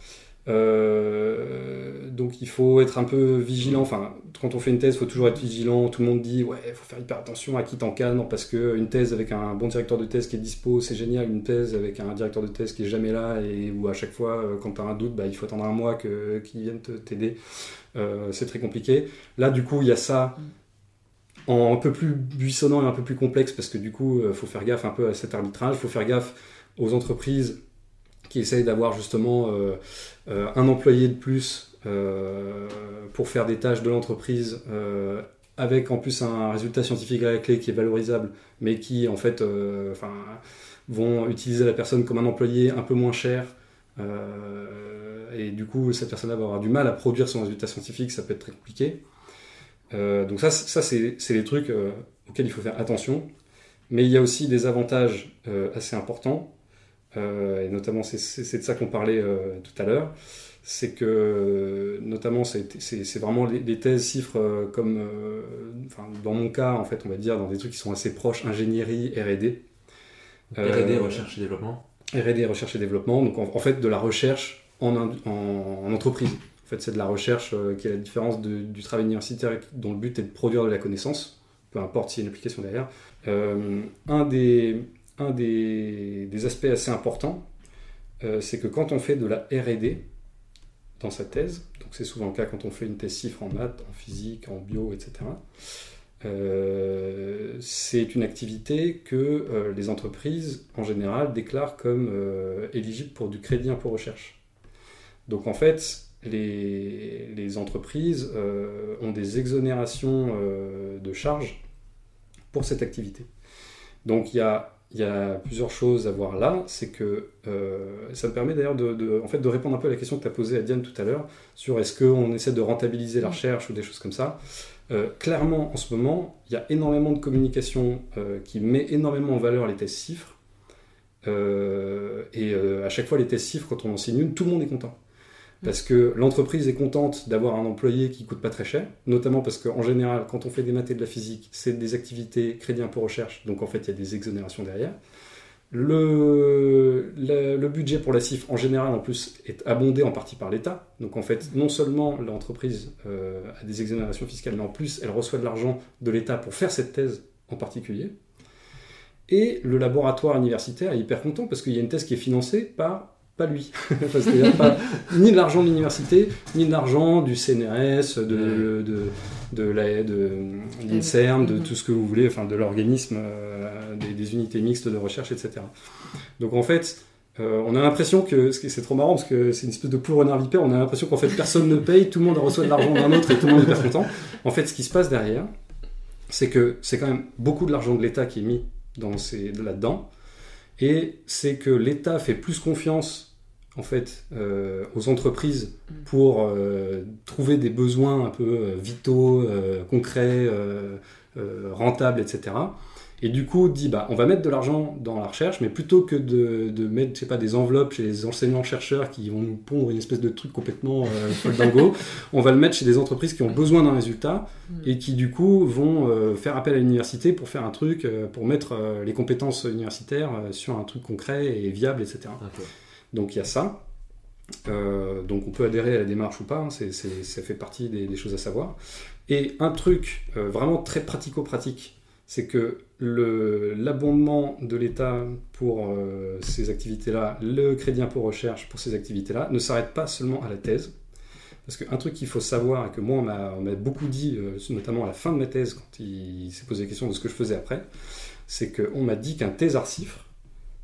Euh, donc il faut être un peu vigilant. Enfin, quand on fait une thèse, il faut toujours être vigilant. Tout le monde dit ouais, il faut faire hyper attention à qui t'encadre parce que une thèse avec un bon directeur de thèse qui est dispo, c'est génial. Une thèse avec un directeur de thèse qui est jamais là et où à chaque fois, euh, quand tu as un doute, bah, il faut attendre un mois que qu'il vienne t'aider. Euh, c'est très compliqué. Là, du coup, il y a ça en un peu plus buissonnant et un peu plus complexe parce que du coup, il faut faire gaffe un peu à cet arbitrage. Il faut faire gaffe aux entreprises qui essayent d'avoir justement euh, euh, un employé de plus euh, pour faire des tâches de l'entreprise euh, avec en plus un résultat scientifique à la clé qui est valorisable mais qui en fait euh, vont utiliser la personne comme un employé un peu moins cher. et du coup, cette personne-là va avoir du mal à produire son résultat scientifique, ça peut être très compliqué. Donc ça, ça c'est les trucs auxquels il faut faire attention. Mais il y a aussi des avantages assez importants, et notamment c'est de ça qu'on parlait tout à l'heure. C'est que notamment c'est vraiment des thèses chiffres euh, comme euh, dans mon cas en fait on va dire dans des trucs qui sont assez proches ingénierie R&D R&D recherche et développement. R&D recherche et développement. Donc en, fait de la recherche en, en, entreprise. en fait c'est de la recherche euh, qui est la différence du travail universitaire dont le but est de produire de la connaissance peu importe s'il y a une application derrière un des un des, des aspects assez importants c'est que quand on fait de la R&D dans sa thèse. Donc c'est souvent le cas quand on fait une thèse cifre en maths, en physique, en bio, etc. Euh, c'est une activité que euh, les entreprises en général déclarent comme euh, éligible pour du crédit impôt recherche. Donc en fait, les, les entreprises ont des exonérations de charges pour cette activité. Donc il y a il y a plusieurs choses à voir là. C'est que euh, ça me permet d'ailleurs de, en fait, de répondre un peu à la question que tu as posée à Diane tout à l'heure sur est-ce qu'on essaie de rentabiliser la recherche ou des choses comme ça. Euh, clairement, en ce moment, il y a énormément de communication euh, qui met énormément en valeur les tests chiffres. et à chaque fois, les tests chiffres, quand on enseigne une, tout le monde est content. Parce que l'entreprise est contente d'avoir un employé qui coûte pas très cher, notamment parce qu'en général, quand on fait des maths et de la physique, c'est des activités crédit impôt recherche, donc en fait, il y a des exonérations derrière. Le, budget pour la CIF, en général, en plus, est abondé en partie par l'État. Donc en fait, non seulement l'entreprise euh, a des exonérations fiscales, mais en plus, elle reçoit de l'argent de l'État pour faire cette thèse en particulier. Et le laboratoire universitaire est hyper content parce qu'il y a une thèse qui est financée par pas lui. *laughs* C'est-à-dire pas ni de l'argent de l'université, ni de l'argent du CNRS, de, de, de, la, de l'INSERM, de tout ce que vous voulez, enfin de l'organisme, euh, des, unités mixtes de recherche, etc. Donc en fait, euh, on a l'impression que, c'est trop marrant parce que c'est une espèce de poule renard vipère, on a l'impression qu'en fait personne ne paye, tout le monde reçoit de l'argent d'un autre et tout le monde est content. En fait, ce qui se passe derrière, c'est que c'est quand même beaucoup de l'argent de l'État qui est mis dans ces, là-dedans. Et c'est que l'État fait plus confiance en fait euh, aux entreprises mm. pour euh, trouver des besoins un peu euh, vitaux, concrets, rentables, etc. Et du coup, dit bah, on va mettre de l'argent dans la recherche, mais plutôt que de, de mettre, je sais pas, des enveloppes chez les enseignants-chercheurs qui vont nous pondre une espèce de truc complètement euh, dingo, *laughs* on va le mettre chez des entreprises qui ont besoin d'un résultat mm. et qui du coup vont euh, faire appel à l'université pour faire un truc, euh, pour mettre euh, les compétences universitaires sur un truc concret et viable, etc. Donc il y a ça. donc on peut adhérer à la démarche ou pas, hein, ça fait partie des, des, choses à savoir. Et un truc vraiment très pratico-pratique c'est que l'abondement de l'État pour euh, ces activités-là, le crédit impôt recherche pour ces activités-là, ne s'arrête pas seulement à la thèse. Parce qu'un truc qu'il faut savoir, et que moi on m'a beaucoup dit, euh, notamment à la fin de ma thèse, quand il, s'est posé la question de ce que je faisais après, c'est qu'on m'a dit qu'un thésard cifre,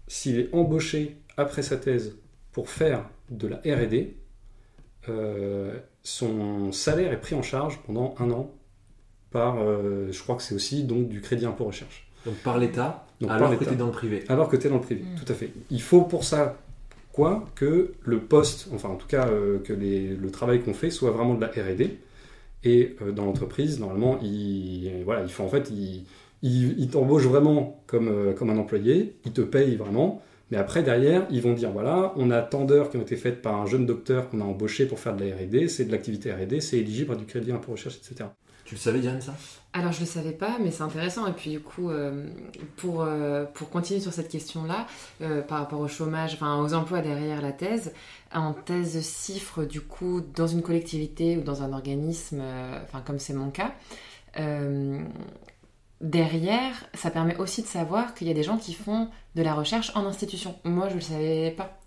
s'il est embauché après sa thèse pour faire de la RD, euh, son salaire est pris en charge pendant un an par, euh, je crois que c'est aussi donc du crédit impôt recherche. Donc par l'État, alors que tu es dans le privé. Alors que tu es dans le privé, mm. tout à fait. Il faut pour ça quoi que le poste, enfin en tout cas euh, que les, le travail qu'on fait soit vraiment de la R&D. Et euh, dans l'entreprise, normalement, il, voilà, il faut en fait, il, il, t'embauche vraiment comme, comme un employé, il te paye vraiment. Mais après, derrière, ils vont dire voilà, on a tant d'heures qui ont été faites par un jeune docteur qu'on a embauché pour faire de la RD, c'est de l'activité RD, c'est éligible à du crédit impôt recherche, etc. Tu le savais, Diane, ça? Alors, je ne le savais pas, mais c'est intéressant. Et puis, du coup, euh, pour, euh, pour continuer sur cette question-là, euh, par rapport au chômage, enfin, aux emplois derrière la thèse, en thèse cifre, du coup, dans une collectivité ou dans un organisme, enfin, comme c'est mon cas, derrière, ça permet aussi de savoir qu'il y a des gens qui font de la recherche en institution. Moi, je ne le savais pas.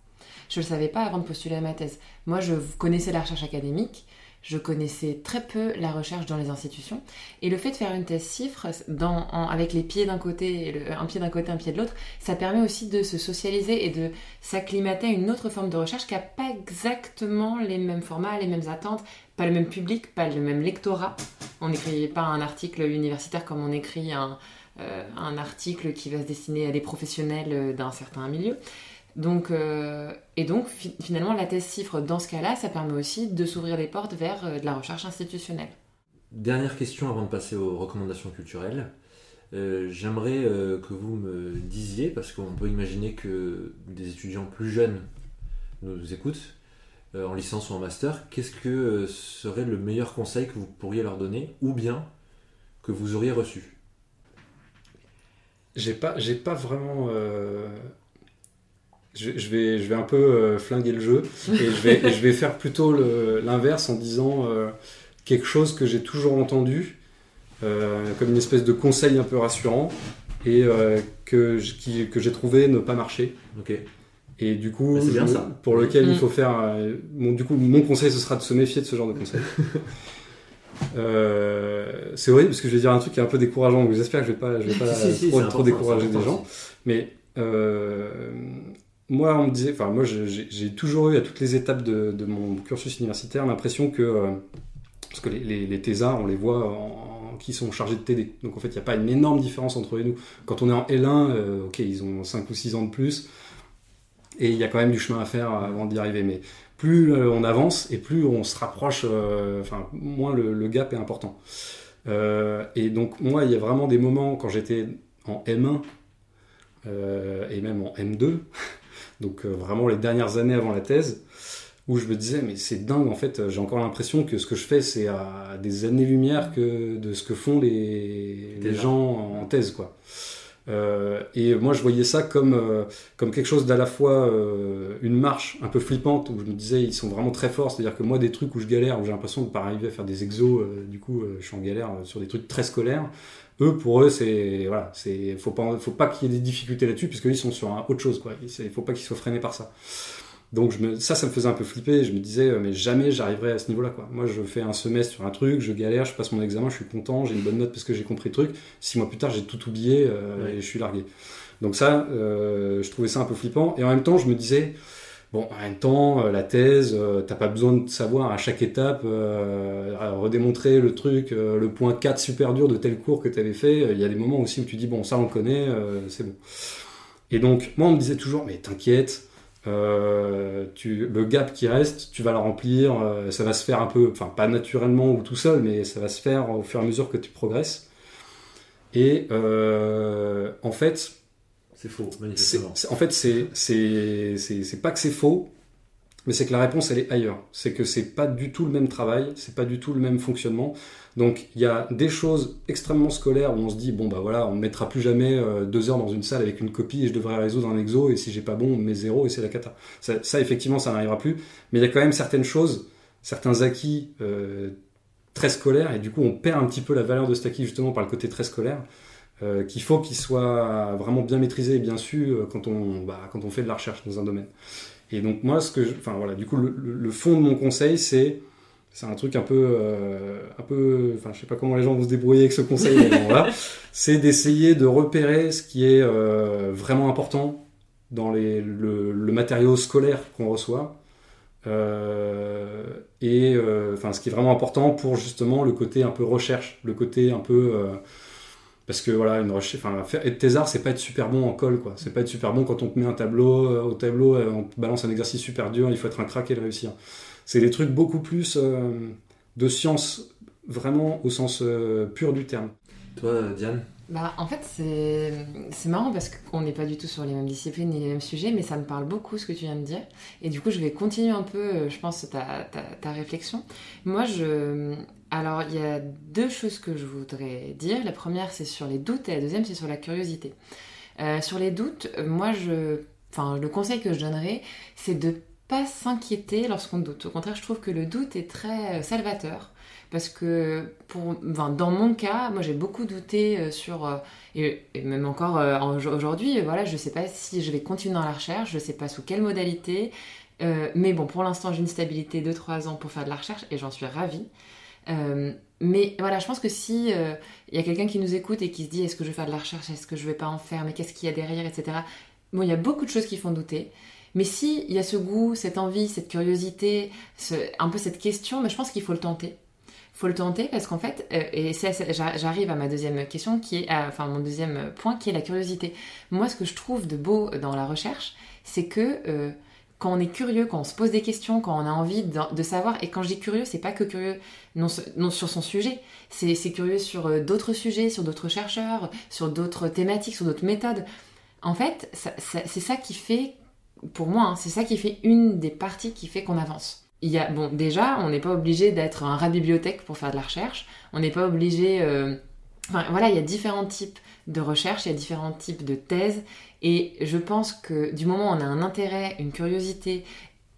Je ne le savais pas avant de postuler à ma thèse. Moi, je connaissais la recherche académique, je connaissais très peu la recherche dans les institutions. Et le fait de faire une thèse dans, avec les pieds d'un côté, un pied d'un côté, un pied de l'autre, ça permet aussi de se socialiser et de s'acclimater à une autre forme de recherche qui n'a pas exactement les mêmes formats, les mêmes attentes, pas le même public, pas le même lectorat. On n'écrit pas un article universitaire comme on écrit un, un article qui va se destiner à des professionnels d'un certain milieu. Donc, et donc finalement, la thèse cifre, dans ce cas-là, ça permet aussi de s'ouvrir les portes vers de la recherche institutionnelle. Dernière question avant de passer aux recommandations culturelles. J'aimerais que vous me disiez, parce qu'on peut imaginer que des étudiants plus jeunes nous écoutent, euh, en licence ou en master, qu'est-ce que euh, serait le meilleur conseil que vous pourriez leur donner ou bien que vous auriez reçu? J'ai pas, j'ai pas vraiment. Euh, je, vais, je vais un peu flinguer le jeu et je vais, je vais faire plutôt l'inverse en disant quelque chose que j'ai toujours entendu comme une espèce de conseil un peu rassurant et que, que j'ai trouvé ne pas marcher. Ok. Et du coup, pour lequel il mm. faut faire. Euh, du coup, mon conseil, ce sera de se méfier de ce genre de conseil. *laughs* Euh, c'est horrible parce que je vais dire un truc qui est un peu décourageant, donc j'espère que je vais pas, je vais *laughs* pas trop, décourager des gens. Mais euh, moi, on me disait, enfin, moi, j'ai toujours eu à toutes les étapes de, mon cursus universitaire l'impression que, parce que les, les, thésards, on les voit qui sont chargés de TD. Donc en fait, il n'y a pas une énorme différence entre et nous. Quand on est en L1, ok, ils ont 5 ou 6 ans de plus. Et il y a quand même du chemin à faire avant d'y arriver. Mais plus euh, on avance et plus on se rapproche, euh, enfin, moins le, gap est important. Euh, et donc, moi, il y a vraiment des moments quand j'étais en M1 et même en M2, *laughs* donc vraiment les dernières années avant la thèse, où je me disais, mais c'est dingue, en fait, j'ai encore l'impression que ce que je fais, c'est à des années-lumière que de ce que font les, les gens en thèse, quoi. Euh, et moi, je voyais ça comme, euh, comme quelque chose d'à la fois euh, une marche un peu flippante où je me disais ils sont vraiment très forts. C'est-à-dire que moi, des trucs où je galère, où j'ai l'impression de ne pas arriver à faire des exos, du coup, je suis en galère sur des trucs très scolaires. Eux, pour eux, c'est voilà, c'est faut pas faut pas qu'il y ait des difficultés là-dessus puisque ils sont sur un, autre chose quoi. Il faut pas qu'ils soient freinés par ça. Donc je me, ça, ça me faisait un peu flipper. Je me disais, euh, mais jamais j'arriverai à ce niveau-là. Quoi. Moi, je fais un semestre sur un truc, je galère, je passe mon examen, je suis content, j'ai une bonne note parce que j'ai compris le truc. Six mois plus tard, j'ai tout oublié euh, et je suis largué. Donc ça, euh, je trouvais ça un peu flippant. Et en même temps, je me disais, bon, en même temps, la thèse, t'as pas besoin de savoir à chaque étape, redémontrer le truc, le point 4 super dur de tel cours que tu avais fait. Il y a des moments aussi où tu dis, bon, ça on connaît, c'est bon. Et donc, moi, on me disait toujours, mais t'inquiète euh, le gap qui reste, tu vas le remplir, euh, ça va se faire un peu, enfin pas naturellement ou tout seul, mais ça va se faire au fur et à mesure que tu progresses. Et euh, en fait, c'est faux, manifestement. En fait, c'est pas que c'est faux, mais c'est que la réponse elle est ailleurs. C'est que c'est pas du tout le même travail, c'est pas du tout le même fonctionnement. Donc il y a des choses extrêmement scolaires où on se dit bon bah voilà on ne mettra plus jamais euh, deux heures dans une salle avec une copie et je devrais résoudre un exo et si j'ai pas bon on met zéro et c'est la cata. Ça, effectivement ça n'arrivera plus. Mais il y a quand même certaines choses, certains acquis euh, très scolaires et du coup on perd un petit peu la valeur de cet acquis justement par le côté très scolaire. Euh, qu'il faut qu'il soit vraiment bien maîtrisé et bien su quand on, bah, quand on fait de la recherche dans un domaine. Et donc moi, ce que, enfin voilà, du coup, le fond de mon conseil, c'est c'est un truc un peu, euh, un peu, enfin, je sais pas comment les gens vont se débrouiller avec ce conseil, là, *laughs* c'est d'essayer de repérer ce qui est euh, vraiment important dans les, le, matériau scolaire qu'on reçoit, euh, et enfin, ce qui est vraiment important pour justement le côté un peu recherche, le côté un peu parce que voilà une recherche enfin être thésard c'est pas être super bon en colle quoi. C'est pas être super bon quand on te met un tableau au tableau on te balance un exercice super dur il faut être un crack et le réussir. C'est des trucs beaucoup plus euh, de science, vraiment au sens euh, pur du terme. Toi, Diane? Bah, en fait, c'est marrant parce qu'on n'est pas du tout sur les mêmes disciplines ni les mêmes sujets, mais ça me parle beaucoup ce que tu viens de dire. Et du coup, je vais continuer un peu, euh, je pense, ta, ta, réflexion. Moi, je. Alors, il y a deux choses que je voudrais dire. La première, c'est sur les doutes, et la deuxième, c'est sur la curiosité. sur les doutes, moi, je. Enfin, le conseil que je donnerais, c'est de pas s'inquiéter lorsqu'on doute. Au contraire, je trouve que le doute est très euh, salvateur. Parce que pour, dans mon cas, moi j'ai beaucoup douté euh, sur, euh, et, même encore aujourd'hui, voilà, je ne sais pas si je vais continuer dans la recherche, je ne sais pas sous quelle modalité, mais bon, pour l'instant j'ai une stabilité de 3 ans pour faire de la recherche et j'en suis ravie. mais voilà, je pense que si il y a quelqu'un qui nous écoute et qui se dit est-ce que je vais faire de la recherche, est-ce que je vais pas en faire, mais qu'est-ce qu'il y a derrière, etc. Bon, il y a beaucoup de choses qui font douter. Mais si il y a ce goût, cette envie, cette curiosité, un peu cette question, mais je pense qu'il faut le tenter. Faut le tenter parce qu'en fait, euh, et j'arrive à ma deuxième question qui est, enfin mon deuxième point qui est la curiosité. Moi, ce que je trouve de beau dans la recherche, c'est que euh, quand on est curieux, quand on se pose des questions, quand on a envie de, savoir, et quand je dis curieux, c'est pas que curieux non, non sur son sujet, c'est curieux sur euh, d'autres sujets, sur d'autres chercheurs, sur d'autres thématiques, sur d'autres méthodes. En fait, c'est ça qui fait, pour moi, hein, c'est ça qui fait une des parties qui fait qu'on avance bon, déjà, on n'est pas obligé d'être un rat bibliothèque pour faire de la recherche. On n'est pas obligé. Euh, enfin, voilà, il y a différents types de recherche, il y a différents types de thèses. Et je pense que du moment où on a un intérêt, une curiosité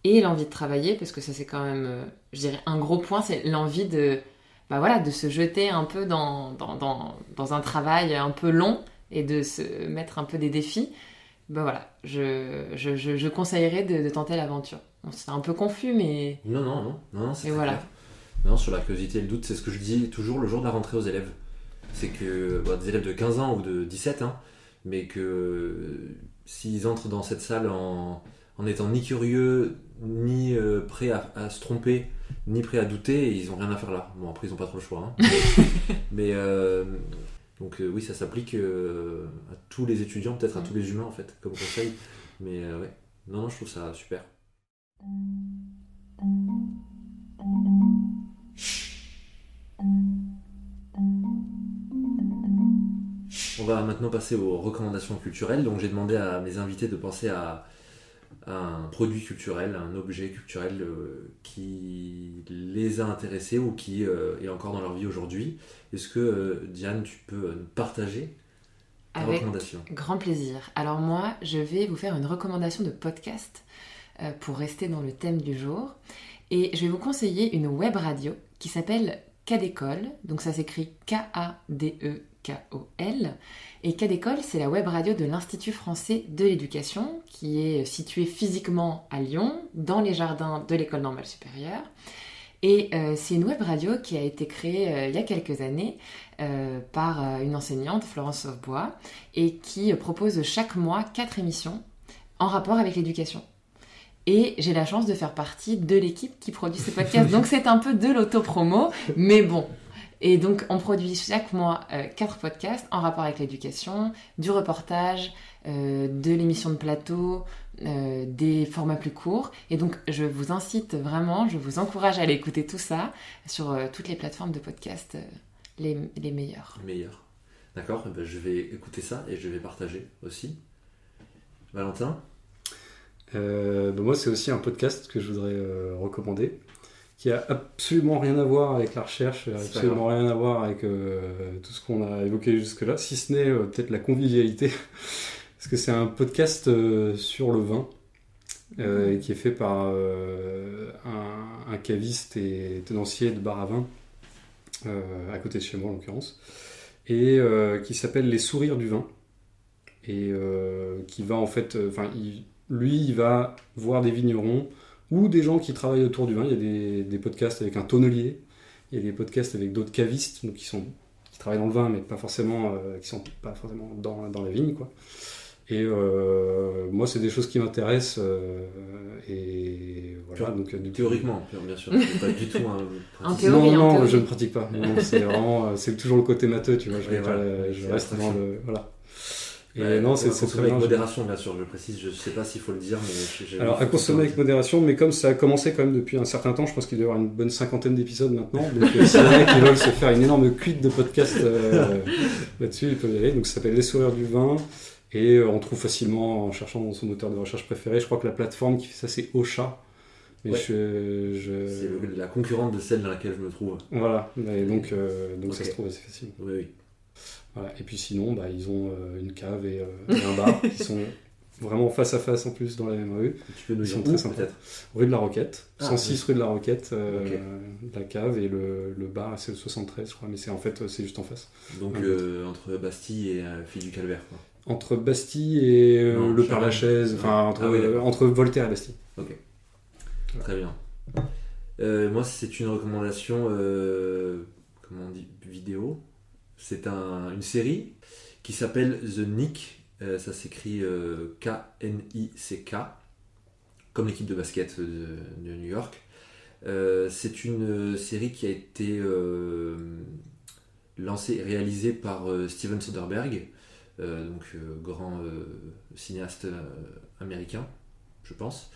et l'envie de travailler, parce que ça, c'est quand même, euh, je dirais, un gros point, c'est l'envie de, bah voilà, de se jeter un peu dans, dans, un travail un peu long et de se mettre un peu des défis. Bah voilà, je, je, je, conseillerais de tenter l'aventure. C'est un peu confus, mais. Non, non, non, non, c'est voilà. Non, sur la curiosité et le doute, c'est ce que je dis toujours le jour de la rentrée aux élèves. C'est que bah, des élèves de 15 ans ou de 17, hein, mais que s'ils entrent dans cette salle en, en étant ni curieux, ni euh, prêts à, se tromper, ni prêts à douter, ils ont rien à faire là. Bon, après, ils n'ont pas trop le choix. Hein. *laughs* mais euh, donc, euh, oui, ça s'applique à tous les étudiants, peut-être à tous les humains en fait, comme conseil. Mais ouais, non, non, je trouve ça super. On va maintenant passer aux recommandations culturelles. Donc j'ai demandé à mes invités de penser à, un produit culturel, un objet culturel euh, qui les a intéressés ou qui euh, est encore dans leur vie aujourd'hui. Est-ce que euh, Diane, tu peux nous partager ta Avec recommandation? Grand plaisir. Alors moi, je vais vous faire une recommandation de podcast pour rester dans le thème du jour. Et je vais vous conseiller une web radio qui s'appelle Cadécole. Donc ça s'écrit K-A-D-E-K-O-L. Et Cadécole, c'est la web radio de l'Institut français de l'éducation qui est situé physiquement à Lyon, dans les jardins de l'école normale supérieure. Et euh, c'est une web radio qui a été créée euh, il y a quelques années par une enseignante, Florence Sauvebois, et qui propose chaque mois quatre émissions en rapport avec l'éducation. Et j'ai la chance de faire partie de l'équipe qui produit ce podcast. donc c'est un peu de l'auto-promo, mais bon. Et donc on produit chaque mois euh, quatre podcasts en rapport avec l'éducation, du reportage, euh, de l'émission de plateau, euh, des formats plus courts. Et donc je vous incite vraiment, je vous encourage à aller écouter tout ça sur toutes les plateformes de podcast, les, les meilleures. Les meilleures. D'accord, eh ben, je vais écouter ça et je vais partager aussi. Valentin? Euh, bah, moi, c'est aussi un podcast que je voudrais euh, recommander, qui a absolument rien à voir avec la recherche, absolument rien à voir avec euh, tout ce qu'on a évoqué jusque-là, si ce n'est peut-être la convivialité, *laughs* parce que c'est un podcast sur le vin. Mhm. qui est fait par un, caviste et tenancier de bar à vin, à côté de chez moi en l'occurrence, et qui s'appelle Les Sourires du vin, et qui va en fait, enfin, il, lui, il va voir des vignerons ou des gens qui travaillent autour du vin. Il y a des, podcasts avec un tonnelier, il y a des podcasts avec d'autres cavistes, donc qui, sont, qui travaillent dans le vin, mais pas forcément, euh, qui sont pas forcément dans, dans la vigne, quoi. Et euh, moi, c'est des choses qui m'intéressent. Euh, et voilà. Donc, Théoriquement, bien sûr. pas du tout un. *laughs* En théorie, non, non, je ne pratique pas. c'est vraiment, c'est toujours le côté matheux, tu vois. Je, je reste dans le, voilà. Et non, c'est consommer avec modération, bien sûr. Je précise, je sais pas s'il faut le dire, mais alors à consommer avec modération, mais comme ça a commencé quand même depuis un certain temps, je pense qu'il doit y avoir une bonne cinquantaine d'épisodes maintenant. Donc euh, si les qui veulent se faire une énorme cuite de podcast euh, *laughs* là-dessus, ils peuvent y aller. Donc ça s'appelle Les Sourires du vin. Et euh, on trouve facilement en cherchant dans son moteur de recherche préféré. Je crois que la plateforme qui fait ça, c'est Ocha. Mais je, je... C'est la concurrente de celle dans laquelle je me trouve. Voilà, et donc, donc ça se trouve assez facilement. Oui, oui. Et puis sinon, bah, ils ont euh, une cave et, euh, un bar qui *laughs* sont vraiment face à face en plus dans la même rue. Tu peux nous dire très peut-être? Rue de la Roquette, 106 ah, rue de la Roquette, euh, la cave et le, le bar c'est le 73 je crois, mais c'est en fait c'est juste en face. Donc entre Bastille et Fille du Calvaire quoi. Entre Bastille et le Père Lachaise, enfin entre, ah entre Voltaire et Bastille. Ok. Très bien. moi c'est une recommandation, comment on dit, vidéo c'est une série qui s'appelle The Nick. Euh, ça s'écrit euh, K-N-I-C-K, comme l'équipe de basket de, New York. c'est une série qui a été lancée et réalisée par Steven Soderbergh, donc grand cinéaste américain, je pense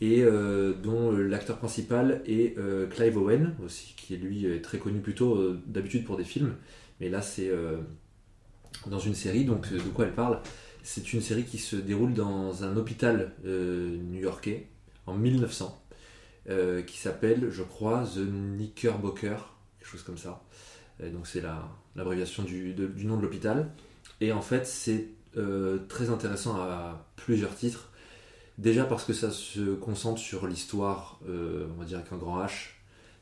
et euh, dont l'acteur principal est euh, Clive Owen, aussi, qui est lui très connu plutôt euh, d'habitude pour des films, mais là c'est dans une série, donc de quoi elle parle? C'est une série qui se déroule dans un hôpital new-yorkais en 1900, qui s'appelle, je crois, The Knickerbocker, quelque chose comme ça. donc c'est l'abréviation du, du, nom de l'hôpital. Et en fait, c'est très intéressant à plusieurs titres. Déjà parce que ça se concentre sur l'histoire, euh, on va dire avec un grand H,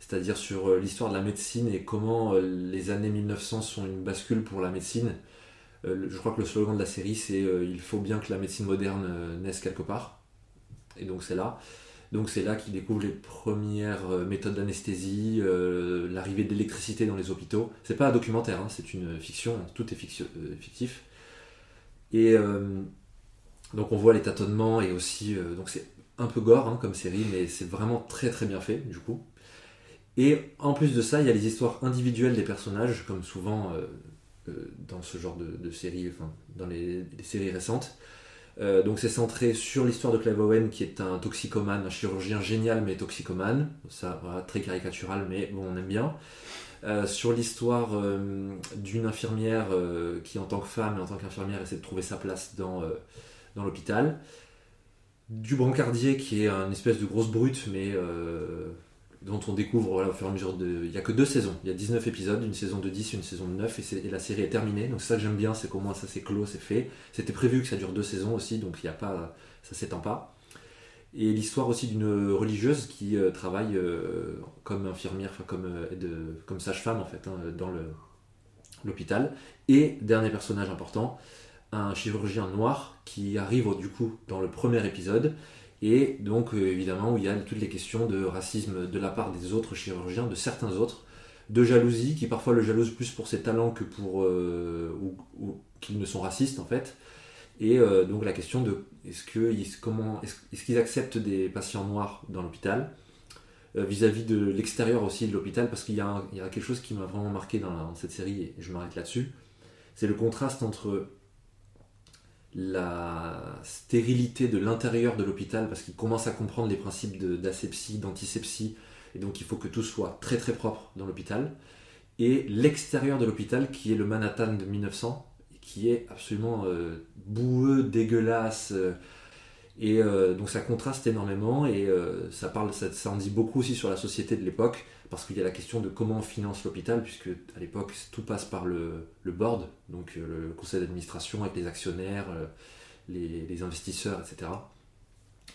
c'est-à-dire sur euh, l'histoire de la médecine et comment euh, les années 1900 sont une bascule pour la médecine. je crois que le slogan de la série c'est Il faut bien que la médecine moderne naisse quelque part. Et donc c'est là. Donc c'est là qu'il découvre les premières méthodes d'anesthésie, l'arrivée de l'électricité dans les hôpitaux. C'est pas un documentaire, hein, c'est une fiction, tout est fictif. Et donc on voit les tâtonnements et aussi. Euh, donc c'est un peu gore hein, comme série, mais c'est vraiment très très bien fait du coup. Et en plus de ça, il y a les histoires individuelles des personnages, comme souvent euh, euh, dans ce genre de, séries, enfin dans les, séries récentes. donc c'est centré sur l'histoire de Clive Owen, qui est un toxicomane, un chirurgien génial mais toxicomane. Ça, voilà, très caricatural, mais bon, on aime bien. sur l'histoire d'une infirmière qui, en tant que femme et en tant qu'infirmière, essaie de trouver sa place dans dans l'hôpital. Du brancardier qui est un espèce de grosse brute, mais euh, dont on découvre au fur et à mesure de. Il n'y a que deux saisons, il y a 19 épisodes, une saison de 10 et une saison de 9, et, la série est terminée. Donc ça que j'aime bien, c'est qu'au moins ça c'est clos, c'est fait. C'était prévu que ça dure deux saisons aussi, donc il y a pas, ça s'étend pas. Et l'histoire aussi d'une religieuse qui euh, travaille euh, comme infirmière, comme, comme sage-femme en fait, hein, dans l'hôpital. Et dernier personnage important, un chirurgien noir qui arrive du coup dans le premier épisode et donc euh, évidemment où il y a toutes les questions de racisme de la part des autres chirurgiens, de certains autres, de jalousie qui parfois le jalouse plus pour ses talents que pour euh, ou, qu'ils ne sont racistes en fait. Et euh, donc la question de est-ce qu'ils acceptent des patients noirs dans l'hôpital vis-à-vis de l'extérieur aussi de l'hôpital parce qu'il y, a, quelque chose qui m'a vraiment marqué dans cette série et je m'arrête là-dessus. C'est le contraste entre la stérilité de l'intérieur de l'hôpital parce qu'il commence à comprendre les principes d'asepsie, d'antisepsie, et donc il faut que tout soit très très propre dans l'hôpital. Et l'extérieur de l'hôpital qui est le Manhattan de 1900, qui est absolument euh, boueux, dégueulasse. Euh, et euh, donc ça contraste énormément et ça, parle, ça, ça, en dit beaucoup aussi sur la société de l'époque parce qu'il y a la question de comment on finance l'hôpital, puisque à l'époque tout passe par le, board, donc euh, le conseil d'administration avec les actionnaires, euh, les, investisseurs, etc.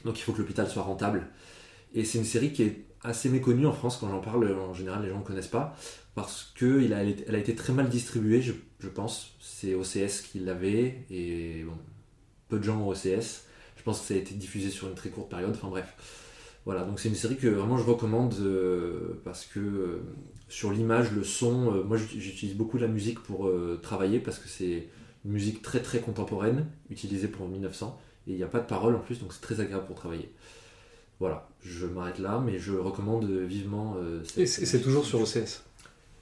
Donc il faut que l'hôpital soit rentable. Et c'est une série qui est assez méconnue en France, quand j'en parle en général les gens ne connaissent pas, parce qu'elle a, été très mal distribuée, je, pense. C'est OCS qui l'avait, et peu de gens ont OCS. Je pense que ça a été diffusé sur une très courte période, enfin bref. Voilà, donc c'est une série que vraiment je recommande euh, parce que euh, sur l'image, le son, euh, moi j'utilise beaucoup la musique pour travailler parce que c'est une musique très très contemporaine, utilisée pour 1900, et il n'y a pas de parole en plus, donc c'est très agréable pour travailler. Voilà, je m'arrête là, mais je recommande vivement. et c'est toujours sur OCS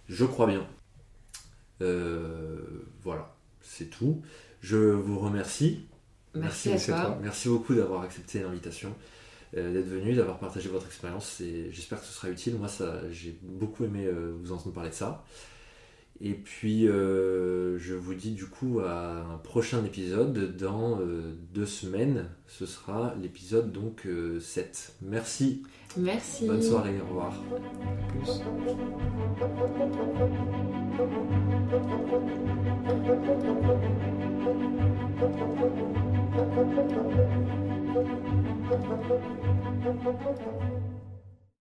Je crois bien. voilà, c'est tout. Je vous remercie. Merci, Merci à toi. Merci beaucoup d'avoir accepté l'invitation. Euh, d'être venu, d'avoir partagé votre expérience. J'espère que ce sera utile. Moi, j'ai beaucoup aimé euh, vous entendre parler de ça. Et puis, euh, je vous dis du coup à un prochain épisode dans deux semaines. Ce sera l'épisode donc 7. Merci. Merci. Bonne soirée. Au revoir.